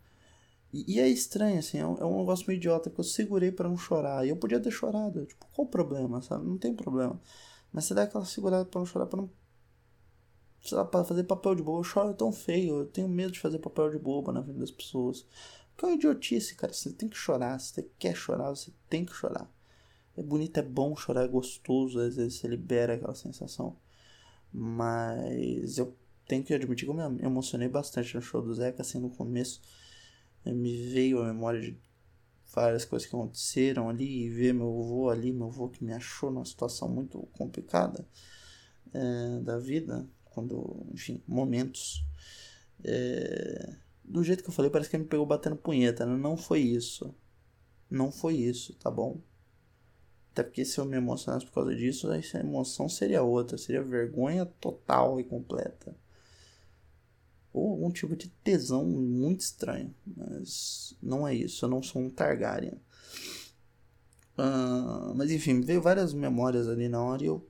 E, e é estranho, assim, é um, é um, negócio meio idiota, porque eu segurei para não chorar. E eu podia ter chorado. Tipo, qual o problema, sabe? Não tem problema. Mas você dá aquela segurada pra não chorar, pra não. Sei lá, pra fazer papel de bobo. Eu choro tão feio, eu tenho medo de fazer papel de bobo na frente das pessoas. Porque é uma idiotice, cara. Você tem que chorar. Se você quer chorar, você tem que chorar. É bonito, é bom chorar, é gostoso. Às vezes você libera aquela sensação. Mas eu tenho que admitir que eu me emocionei bastante no show do Zeca, assim, no começo. Me veio a memória de várias coisas que aconteceram ali e ver meu avô ali, meu avô que me achou numa situação muito complicada é, da vida, quando, enfim, momentos. É, do jeito que eu falei, parece que ele me pegou batendo punheta, né? Não foi isso. Não foi isso, tá bom? Até porque se eu me emocionasse por causa disso, a emoção seria outra, seria vergonha total e completa. Ou algum tipo de tesão muito estranho. Mas não é isso, eu não sou um Targaryen. Uh, mas enfim, veio várias memórias ali na hora e eu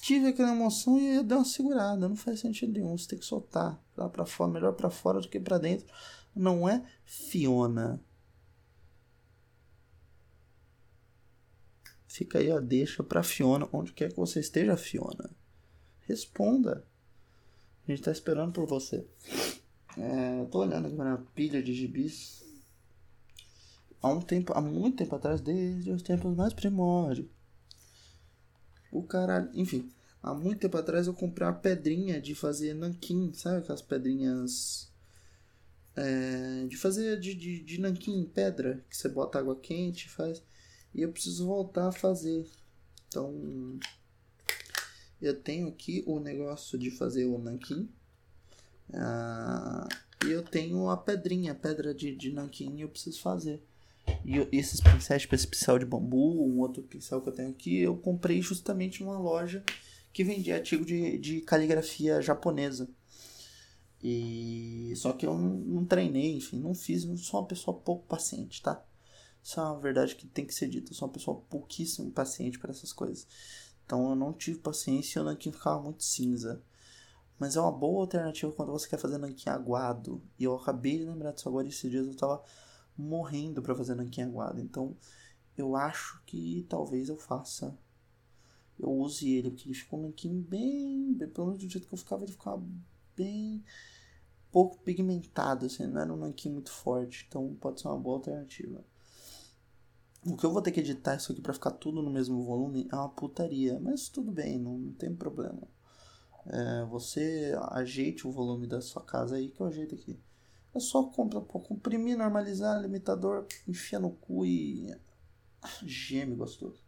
tive aquela emoção e eu dei uma segurada. Não faz sentido nenhum. Você tem que soltar. Lá pra fora, melhor para fora do que para dentro. Não é Fiona. Fica aí a deixa pra Fiona. Onde quer que você esteja, Fiona. Responda. A gente tá esperando por você. É, tô olhando aqui na pilha de gibis. Há um tempo, há muito tempo atrás, desde os tempos mais primórdios o caralho. Enfim, há muito tempo atrás eu comprei uma pedrinha de fazer nanquim, sabe aquelas pedrinhas. É, de fazer de, de, de nanquim, pedra, que você bota água quente e faz. E eu preciso voltar a fazer. Então. Eu tenho aqui o negócio de fazer o nanquim. Ah, e eu tenho a pedrinha, a pedra de, de nanquim, eu preciso fazer. E esses pincéis, tipo esse pincel de bambu, um outro pincel que eu tenho aqui, eu comprei justamente numa loja que vendia artigo de, de caligrafia japonesa. E só que eu não, não, treinei, enfim, não fiz, não sou uma pessoa pouco paciente, tá? Isso é uma verdade que tem que ser dita. Eu sou uma pessoa pouquíssimo paciente para essas coisas. Então eu não tive paciência e o nanquim ficava muito cinza. Mas é uma boa alternativa quando você quer fazer nanquim aguado. E eu acabei de lembrar disso agora esses dias eu tava morrendo para fazer nanquim aguado. Então, eu acho que talvez eu faça. Eu use ele, porque ele ficou um nanquim bem, bem. Pelo menos do jeito que eu ficava, ele ficava bem. pouco pigmentado, assim. Não era um nanquim muito forte. Então, pode ser uma boa alternativa. O que eu vou ter que editar isso aqui para ficar tudo no mesmo volume é uma putaria. Mas tudo bem, não, não tem problema. É, você ajeite o volume da sua casa aí que eu ajeito aqui. É só comprimir, normalizar, limitador, enfia no cu e. Geme gostoso.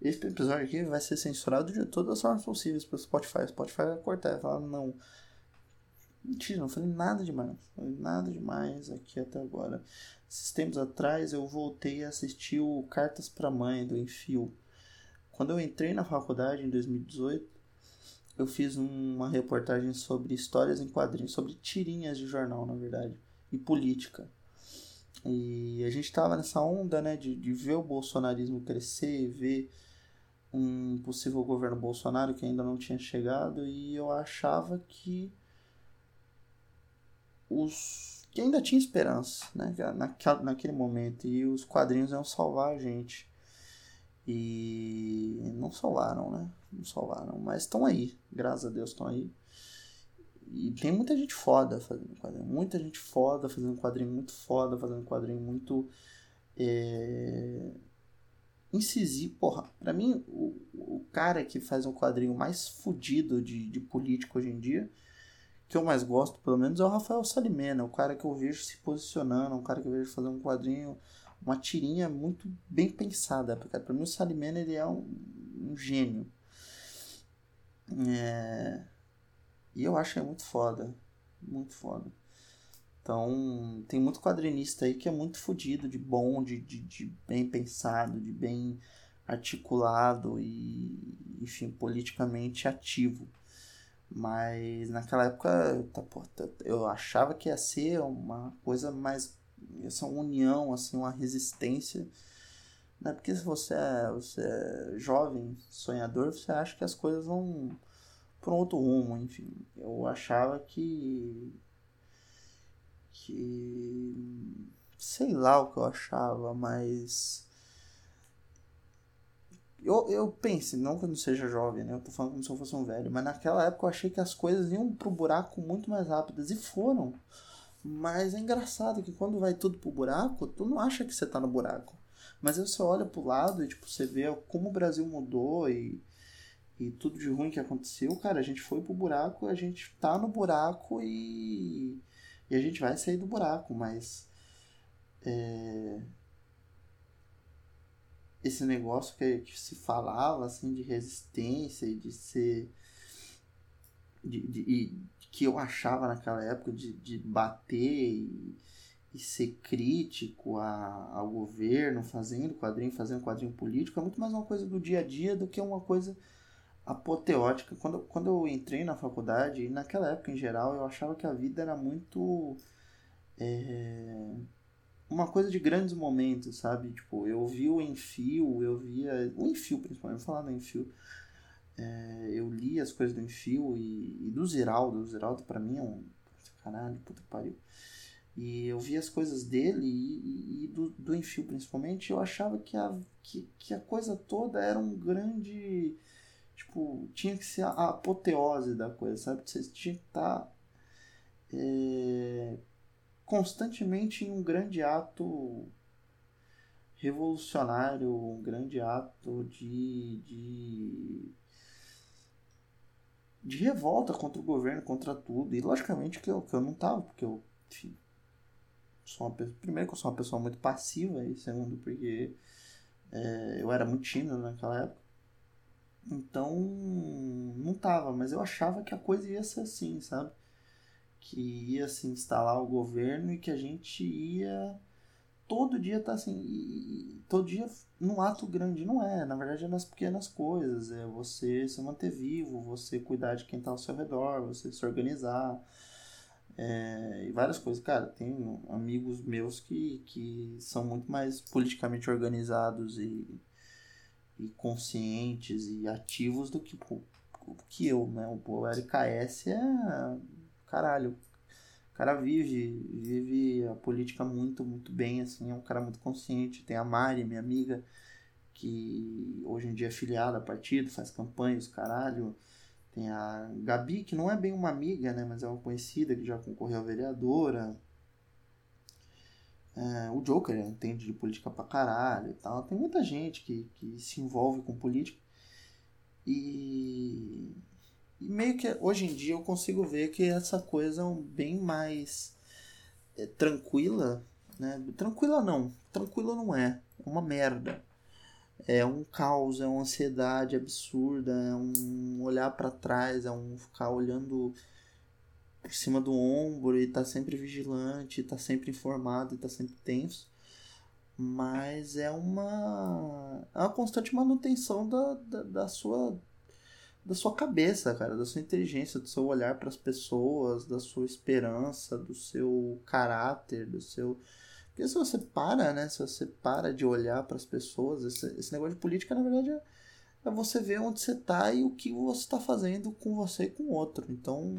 Esse episódio aqui vai ser censurado de todas as formas possíveis pelo Spotify. O Spotify vai cortar, falar, não. Mentira, não falei nada demais. Falei nada demais aqui até agora. Esses tempos atrás eu voltei a assistir o Cartas para Mãe do Enfio. Quando eu entrei na faculdade em 2018, eu fiz uma reportagem sobre histórias em quadrinhos, sobre tirinhas de jornal, na verdade, e política. E a gente estava nessa onda, né, de, de ver o bolsonarismo crescer, ver um possível governo Bolsonaro que ainda não tinha chegado, e eu achava que os que ainda tinha esperança, né, naquele, momento, e os quadrinhos iam salvar a gente. E não salvaram, né? Não salvaram, mas estão aí, graças a Deus estão aí. E tem muita gente foda fazendo quadrinho, muita gente foda fazendo quadrinho muito foda, fazendo quadrinho muito é... incisivo. Porra, pra mim, o, o cara que faz um quadrinho mais fodido de, de político hoje em dia, que eu mais gosto, pelo menos, é o Rafael Salimena, o cara que eu vejo se posicionando, um cara que eu vejo fazer um quadrinho uma tirinha muito bem pensada. Para mim o Salimena ele é um, um gênio. É... E eu acho é muito foda. Muito foda. Então, tem muito quadrinista aí que é muito fodido, de bom, de, de, de, bem pensado, de bem articulado e, enfim, politicamente ativo. Mas naquela época tá, pô, tá, eu achava que ia ser uma coisa mais. uma união, assim, uma resistência. Né? Porque se você é, você é jovem, sonhador, você acha que as coisas vão para um outro rumo, enfim. Eu achava que. que. sei lá o que eu achava, mas. Eu, eu pense, não que eu não seja jovem, né? Eu tô falando como se eu fosse um velho, mas naquela época eu achei que as coisas iam pro buraco muito mais rápidas e foram. Mas é engraçado que quando vai tudo pro buraco, tu não acha que você tá no buraco. Mas aí você olha pro lado e tipo, você vê como o Brasil mudou e e tudo de ruim que aconteceu, cara, a gente foi pro buraco, a gente tá no buraco e, e a gente vai sair do buraco, mas é, esse negócio que, que, se falava assim de resistência e de ser de, de, de, que eu achava naquela época de, de bater e, e ser crítico a, ao governo fazendo quadrinho, fazendo quadrinho político é muito mais uma coisa do dia a dia do que uma coisa apoteótica. Quando, quando eu entrei na faculdade, e naquela época em geral, eu achava que a vida era muito. É, uma coisa de grandes momentos, sabe? Tipo, eu vi o Enfio, eu via. O Enfio, principalmente, vou falar do Enfio. É, eu li as coisas do Enfio e, e do Ziraldo. O Ziraldo, pra mim, é um. Caralho, puta que pariu. E eu vi as coisas dele e, e, do, do Enfio, principalmente. Eu achava que a, que, que a coisa toda era um grande Tipo, tinha que ser a apoteose da coisa, sabe? Você tinha que estar tá, é, constantemente em um grande ato revolucionário, um grande ato de, de, de revolta contra o governo, contra tudo. E logicamente que eu, que eu não tava, porque eu, enfim, sou uma pessoa, primeiro que eu sou uma pessoa muito passiva, e segundo porque é, eu era muito tímido naquela época. Então, não tava, mas eu achava que a coisa ia ser assim, sabe? Que ia se instalar o governo e que a gente ia todo dia tá assim, todo dia num ato grande, não é, na verdade é nas pequenas coisas, é você se manter vivo, você cuidar de quem tá ao seu redor, você se organizar, é, e várias coisas. Cara, tem amigos meus que, que são muito mais politicamente organizados e e conscientes e ativos do que, que eu, né? O LKS é. Caralho. O cara vive, vive a política muito, muito bem, assim, é um cara muito consciente. Tem a Mari, minha amiga, que hoje em dia é filiada a partido, faz campanhas, caralho. Tem a Gabi, que não é bem uma amiga, né? Mas é uma conhecida que já concorreu a vereadora. É, o Joker entende de política pra caralho e tal. Tem muita gente que, que se envolve com política. E, e meio que hoje em dia eu consigo ver que essa coisa é bem mais é, tranquila. Né? Tranquila não. Tranquila não é. É uma merda. É um caos, é uma ansiedade absurda, é um olhar para trás, é um ficar olhando por cima do ombro e tá sempre vigilante, tá sempre informado e tá sempre tenso. Mas é uma, é uma constante manutenção da, da, da sua da sua cabeça, cara, da sua inteligência, do seu olhar para as pessoas, da sua esperança, do seu caráter, do seu porque se você para, né, se você para de olhar para as pessoas, esse, esse negócio de política na verdade é, é você ver onde você tá e o que você está fazendo com você e com o outro. Então,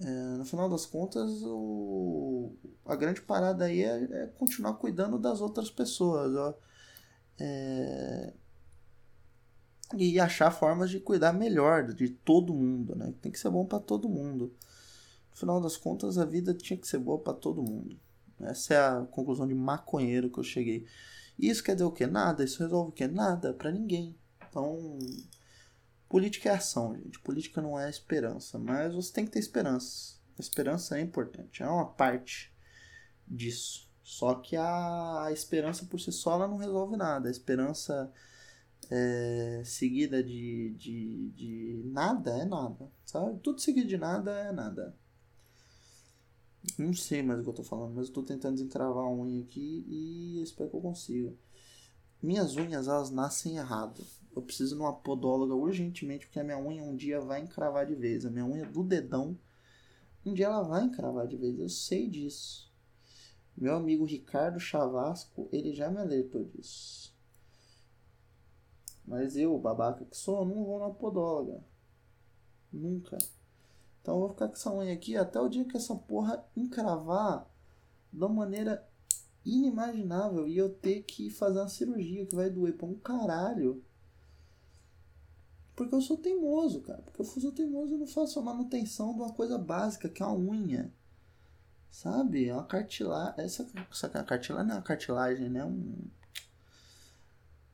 é, no final das contas, o, a grande parada aí é, é continuar cuidando das outras pessoas. Ó. É, e achar formas de cuidar melhor de todo mundo, né? Tem que ser bom para todo mundo. No final das contas, a vida tinha que ser boa para todo mundo. Essa é a conclusão de maconheiro que eu cheguei. Isso quer dizer o quê? Nada. Isso resolve o quê? Nada para ninguém. Então, Política é ação, gente. Política não é esperança, mas você tem que ter esperança. A esperança é importante, é uma parte disso. Só que a, a esperança por si só ela não resolve nada. A esperança é, seguida de, de, de nada é nada, sabe? Tudo seguido de nada é nada. Não sei mais o que eu tô falando, mas eu tô tentando desencravar a unha aqui e espero que eu consiga. Minhas unhas, elas nascem errado. Eu preciso de uma podóloga urgentemente, porque a minha unha um dia vai encravar de vez. A minha unha do dedão, um dia ela vai encravar de vez. Eu sei disso. Meu amigo Ricardo Chavasco, ele já me alertou disso. Mas eu, babaca que sou, não vou na podóloga. Nunca. Então eu vou ficar com essa unha aqui até o dia que essa porra encravar de uma maneira inimaginável e eu ter que fazer uma cirurgia que vai doer pra um caralho. Porque eu sou teimoso, cara. Porque eu sou teimoso e não faço a manutenção de uma coisa básica, que é a unha. Sabe? É uma cartilagem. Essa, essa cartilagem não é uma cartilagem, né? Um.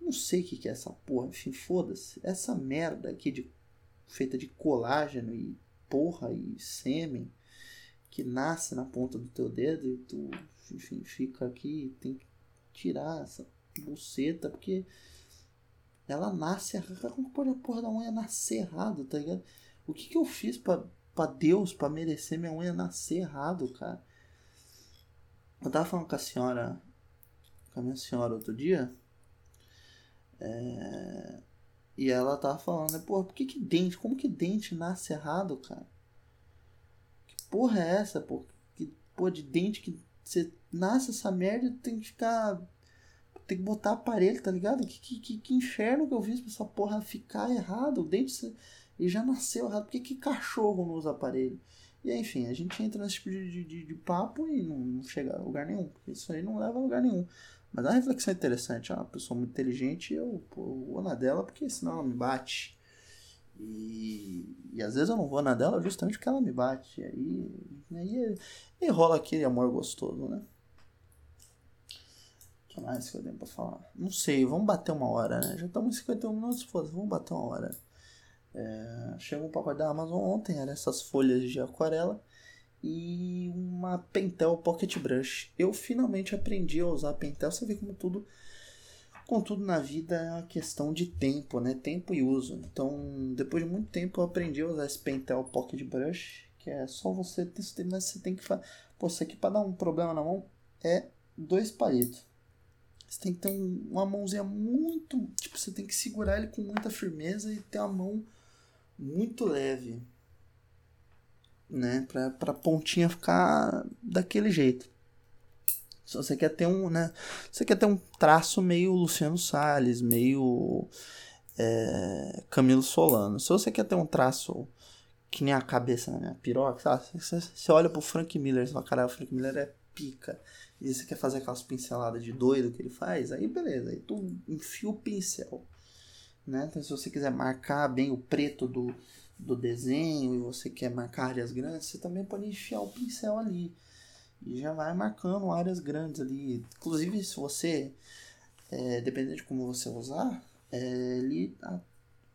Não sei o que, é essa porra. Enfim, foda-se. Essa merda aqui de, feita de colágeno e porra e sêmen que nasce na ponta do teu dedo e tu, enfim, fica aqui tem que tirar essa buceta porque ela nasce como pode a porra da unha nascer errado, tá ligado? O que que eu fiz pra, pra Deus pra merecer minha unha nascer errado, cara? Eu tava falando com a senhora, com a minha senhora outro dia, é, e ela tava falando, né, porra, por que que dente, como que dente nasce errado, cara? Que porra é essa, pô? Que porra de dente que você nasce essa merda tem que ficar tem que botar aparelho, tá ligado? Que, que, que, que inferno que eu fiz pra essa porra ficar errado. O dente ele já nasceu errado. Por que, que cachorro não usa aparelho? E enfim, a gente entra nesse tipo de, de, de papo e não, não, chega a lugar nenhum. Porque isso aí não leva a lugar nenhum. Mas é uma reflexão interessante. É uma pessoa muito inteligente eu, eu vou na dela porque senão ela me bate. E, e às vezes eu não vou na dela justamente porque ela me bate. E aí, aí, rola aquele amor gostoso, né? que mais que eu tenho pra falar? Não sei, vamos bater uma hora, né? Já estamos em 51 minutos, foda vamos bater uma hora. É, chegou um pacote da Amazon ontem, era essas folhas de aquarela e uma Pentel Pocket Brush. Eu finalmente aprendi a usar Pentel, você vê como tudo, com tudo na vida é uma questão de tempo, né? Tempo e uso. Então, depois de muito tempo eu aprendi a usar esse Pentel Pocket Brush, que é só você, mas você tem que fazer. Pô, isso aqui para dar um problema na mão é dois palitos. Você tem que ter um, uma mãozinha muito. Tipo, você tem que segurar ele com muita firmeza e ter a mão muito leve. Né? Pra, pra pontinha ficar daquele jeito. Se você quer ter um, né? Você quer ter um traço meio Luciano Salles, meio é, Camilo Solano. Se você quer ter um traço que nem a cabeça minha piroca? Você, você olha pro Frank Miller e fala, caralho, o Frank Miller é pica e você quer fazer aquelas pinceladas de doido que ele faz, aí beleza, aí tu enfia o pincel. Né? Então, se você quiser marcar bem o preto do, do desenho e você quer marcar áreas grandes, você também pode enfiar o pincel ali. E já vai marcando áreas grandes ali. Inclusive, se você, é, dependendo de como você usar, é, ele, a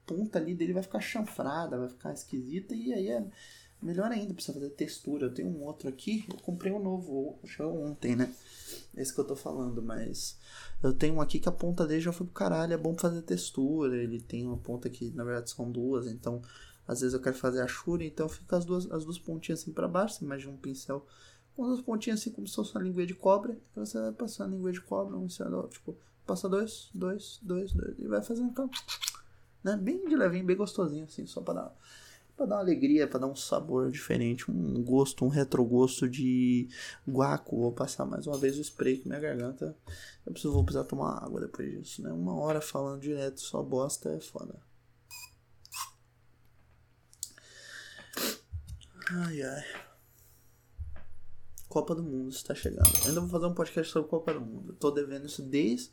ponta ali dele vai ficar chanfrada, vai ficar esquisita e aí é Melhor ainda, precisa fazer textura. Eu tenho um outro aqui, eu comprei um novo, chegou ontem, né? Esse que eu tô falando, mas eu tenho um aqui que a ponta dele já foi pro caralho, é bom fazer textura. Ele tem uma ponta que na verdade são duas, então às vezes eu quero fazer a chura, então fica as duas, as duas pontinhas assim para baixo. Você imagina um pincel com as duas pontinhas assim como se fosse uma língua de cobra. Então você vai passando a língua de cobra, um ensinador, tipo, passa dois, dois, dois, dois, e vai fazendo, né? Bem de levinho, bem gostosinho assim, só para dar para dar uma alegria, para dar um sabor diferente, um gosto, um retrogosto de guaco. Vou passar mais uma vez o spray com minha garganta. Eu preciso, vou precisar tomar água depois disso, né? Uma hora falando direto só bosta é foda. Ai ai. Copa do Mundo está chegando. Eu ainda vou fazer um podcast sobre Copa do Mundo. Eu tô devendo isso desde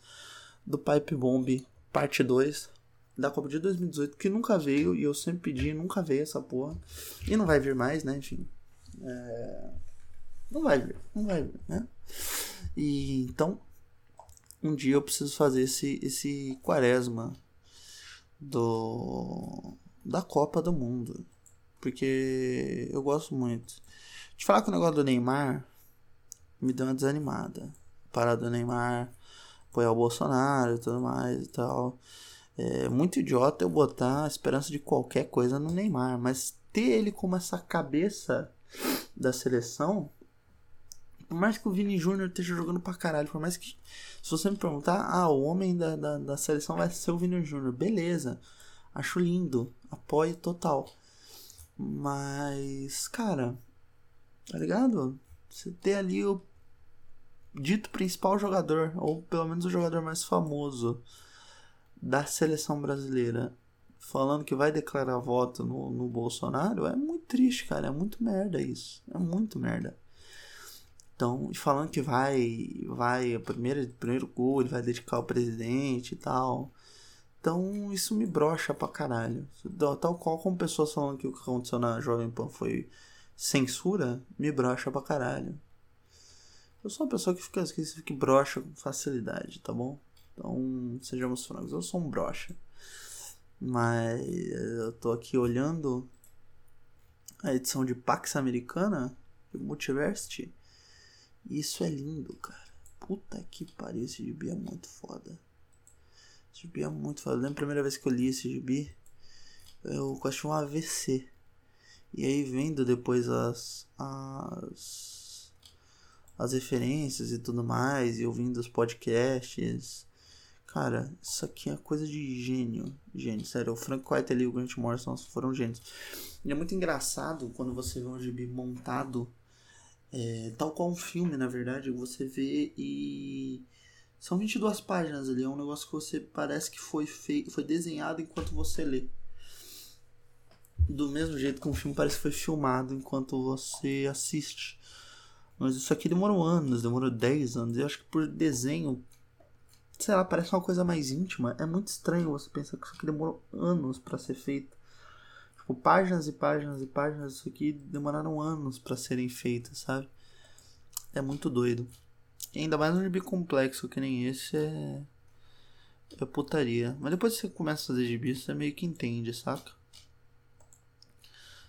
do Pipe Bomb parte 2 da Copa de 2018, que nunca veio, e eu sempre pedi, nunca veio essa porra. E não vai vir mais, né? Enfim. É... Não vai vir, não vai vir, né? E então, um dia eu preciso fazer esse, esse quaresma do da Copa do Mundo. Porque eu gosto muito. Te falar que o negócio do Neymar me deu uma desanimada. Parar do Neymar, apoiar o Bolsonaro e tudo mais e tal. É muito idiota eu botar a esperança de qualquer coisa no Neymar, mas ter ele como essa cabeça da seleção por mais que o Vini Júnior esteja jogando pra caralho, por mais que. Se você me perguntar, ah, o homem da, da, da seleção vai ser o Vini Júnior. Beleza. Acho lindo. Apoio total. Mas, cara. Tá ligado? Você ter ali o dito principal jogador, ou pelo menos o jogador mais famoso da seleção brasileira, falando que vai declarar voto no, no Bolsonaro, é muito triste, cara. É muito merda isso. É muito merda. Então, falando que vai, vai, o primeiro, primeiro gol ele vai dedicar ao presidente e tal. Então, isso me brocha pra caralho. Tal qual como pessoas falando que o que aconteceu na Jovem Pan foi censura, me brocha pra caralho. Eu sou uma pessoa que fica que, que brocha com facilidade, tá bom? Então, sejamos francos, eu sou um brocha. Mas eu tô aqui olhando a edição de Pax Americana, de Multiversity. Isso é lindo, cara. Puta que pariu, esse gibi é muito foda. Esse gibi é muito foda. Eu lembro a primeira vez que eu li esse gibi, eu tive um AVC. E aí vendo depois as, as, as referências e tudo mais, e ouvindo os podcasts. Cara, isso aqui é coisa de gênio. Gênio, sério. O Frank White ali e o Grant Morrison foram gênios. E é muito engraçado quando você vê um gibi montado é, tal qual um filme, na verdade, você vê e. São 22 páginas ali, é um negócio que você parece que foi, feito, foi desenhado enquanto você lê. Do mesmo jeito que um filme parece que foi filmado enquanto você assiste. Mas isso aqui demorou anos, demorou 10 anos. Eu acho que por desenho, sei lá, parece uma coisa mais íntima. É muito estranho você pensar que isso aqui demorou anos para ser feito. Tipo, páginas e páginas e páginas disso aqui demoraram anos para serem feitas, sabe? É muito doido. E ainda mais um gibi complexo que nem esse é. É putaria. Mas depois que você começa a fazer gibi, você meio que entende, saca?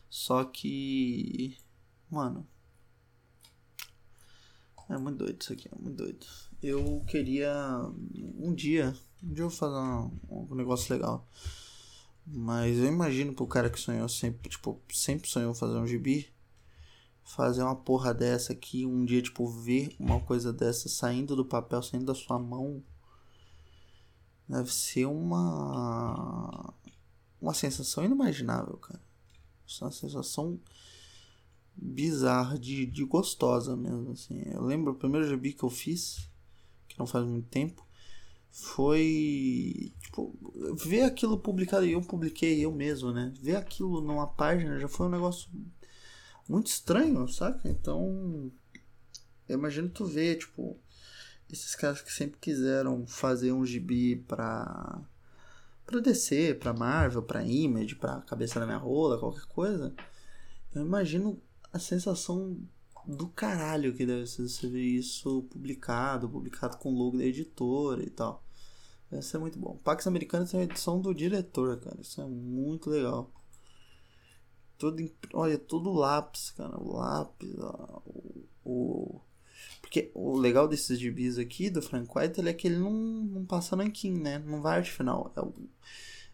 Só que. Mano. É muito doido isso aqui, é muito doido. Eu queria. Um dia. Um dia eu vou fazer um, um negócio legal. Mas eu imagino pro cara que sonhou sempre, tipo, sempre sonhou fazer um gibi, fazer uma porra dessa aqui, um dia, tipo, ver uma coisa dessa saindo do papel, saindo da sua mão, deve ser uma. Uma sensação inimaginável, cara. Isso é uma sensação bizarra, de, de gostosa mesmo, assim. Eu lembro o primeiro gibi que eu fiz, que não faz muito tempo, foi tipo ver aquilo publicado e eu publiquei eu mesmo, né? Ver aquilo numa página já foi um negócio muito estranho, saca? Então, eu imagino tu ver, tipo, esses caras que sempre quiseram fazer um gibi pra pra DC, pra Marvel, pra Image, pra Cabeça da Minha Rola, qualquer coisa. Eu imagino a sensação do caralho que deve ser você ver isso publicado, publicado com o logo da editora e tal. Vai ser muito bom. Pax Americano tem a edição do diretor, cara. Isso é muito legal. Tudo, olha, tudo lápis, cara. O lápis, ó, o, o, Porque o legal desses gibis aqui do Frank White é que ele não, não passa nanquim, né? Não vai arte final. É o,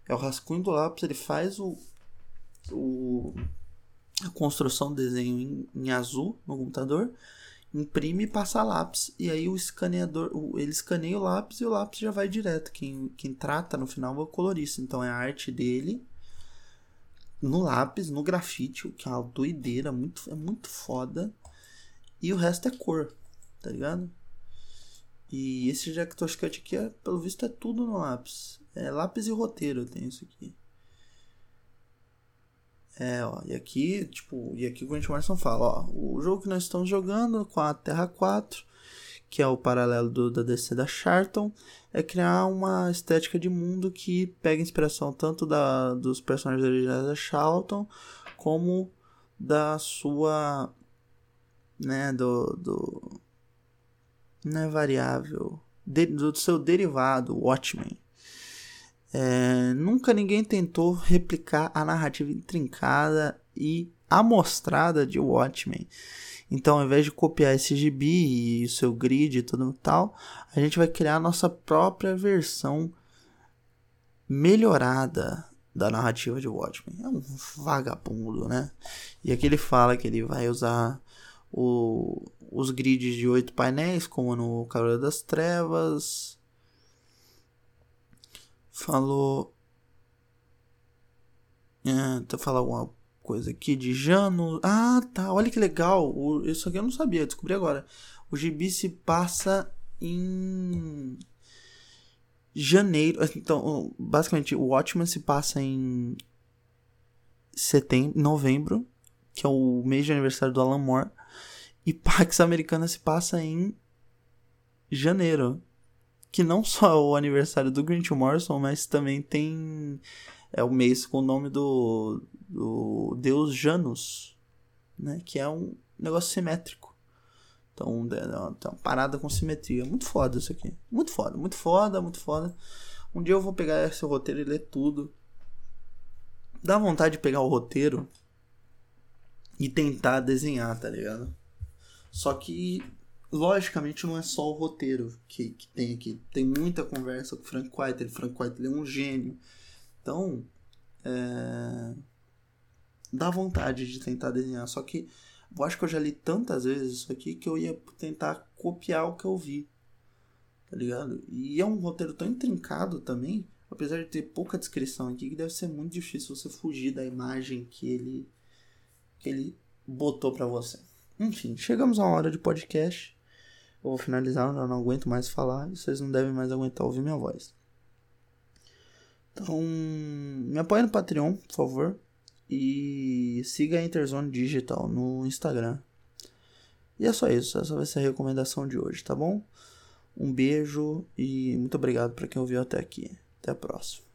é o rascunho do lápis, ele faz o. o a construção do desenho em, em azul no computador imprime e passa lápis. E aí o escaneador, ele escaneia o lápis e o lápis já vai direto. Quem, quem trata no final é o colorista. Então é a arte dele no lápis, no grafite, o que é uma doideira, muito, é muito foda. E o resto é cor, tá ligado? E esse Director's Cut aqui, é, pelo visto, é tudo no lápis. É lápis e roteiro, tenho isso aqui. É, ó, e aqui, tipo, e aqui o Grant Morrison fala, ó, o jogo que nós estamos jogando com a Terra 4, que é o paralelo do, da DC da Charlton, é criar uma estética de mundo que pega inspiração tanto da, dos personagens originais da Charlton, como da sua, né, do, do não é variável, de, do seu derivado, Watchmen. É, nunca ninguém tentou replicar a narrativa intrincada e amostrada de Watchmen. Então, ao invés de copiar esse gibi e o seu grid e tudo tal, a gente vai criar a nossa própria versão melhorada da narrativa de Watchmen. É um vagabundo, né? E aqui ele fala que ele vai usar o, os grids de oito painéis, como no Cavaleiro das Trevas. Falou. É, tá falando alguma coisa aqui de Jano. Ah, tá. Olha que legal. O, isso aqui eu não sabia, descobri agora. O gibi se passa em janeiro. Então, basicamente, o Watchmen se passa em setembro, novembro, que é o mês de aniversário do Alan Moore. E Pax Americana se passa em janeiro. Que não só é o aniversário do Grant Morrison, mas também tem. É o mês com o nome do, do deus Janus, né? Que é um negócio simétrico. Então, tem uma parada com simetria. Muito foda isso aqui. Muito foda, muito foda, muito foda. Um dia eu vou pegar esse roteiro e ler tudo. Dá vontade de pegar o roteiro e tentar desenhar, tá ligado? Só que, logicamente, não é só o roteiro que, que tem aqui. Tem muita conversa com o Frank White. Frank White é um gênio. Então, é... dá vontade de tentar desenhar. Só que eu acho que eu já li tantas vezes isso aqui que eu ia tentar copiar o que eu vi. Tá ligado? E é um roteiro tão intrincado também, apesar de ter pouca descrição aqui, que deve ser muito difícil você fugir da imagem que ele que ele botou para você. Enfim, chegamos a uma hora de podcast. Eu vou finalizar, eu não aguento mais falar e vocês não devem mais aguentar ouvir minha voz. Então, me apoie no Patreon, por favor. E siga a Interzone Digital no Instagram. E é só isso, essa vai ser a recomendação de hoje, tá bom? Um beijo e muito obrigado para quem ouviu até aqui. Até a próxima.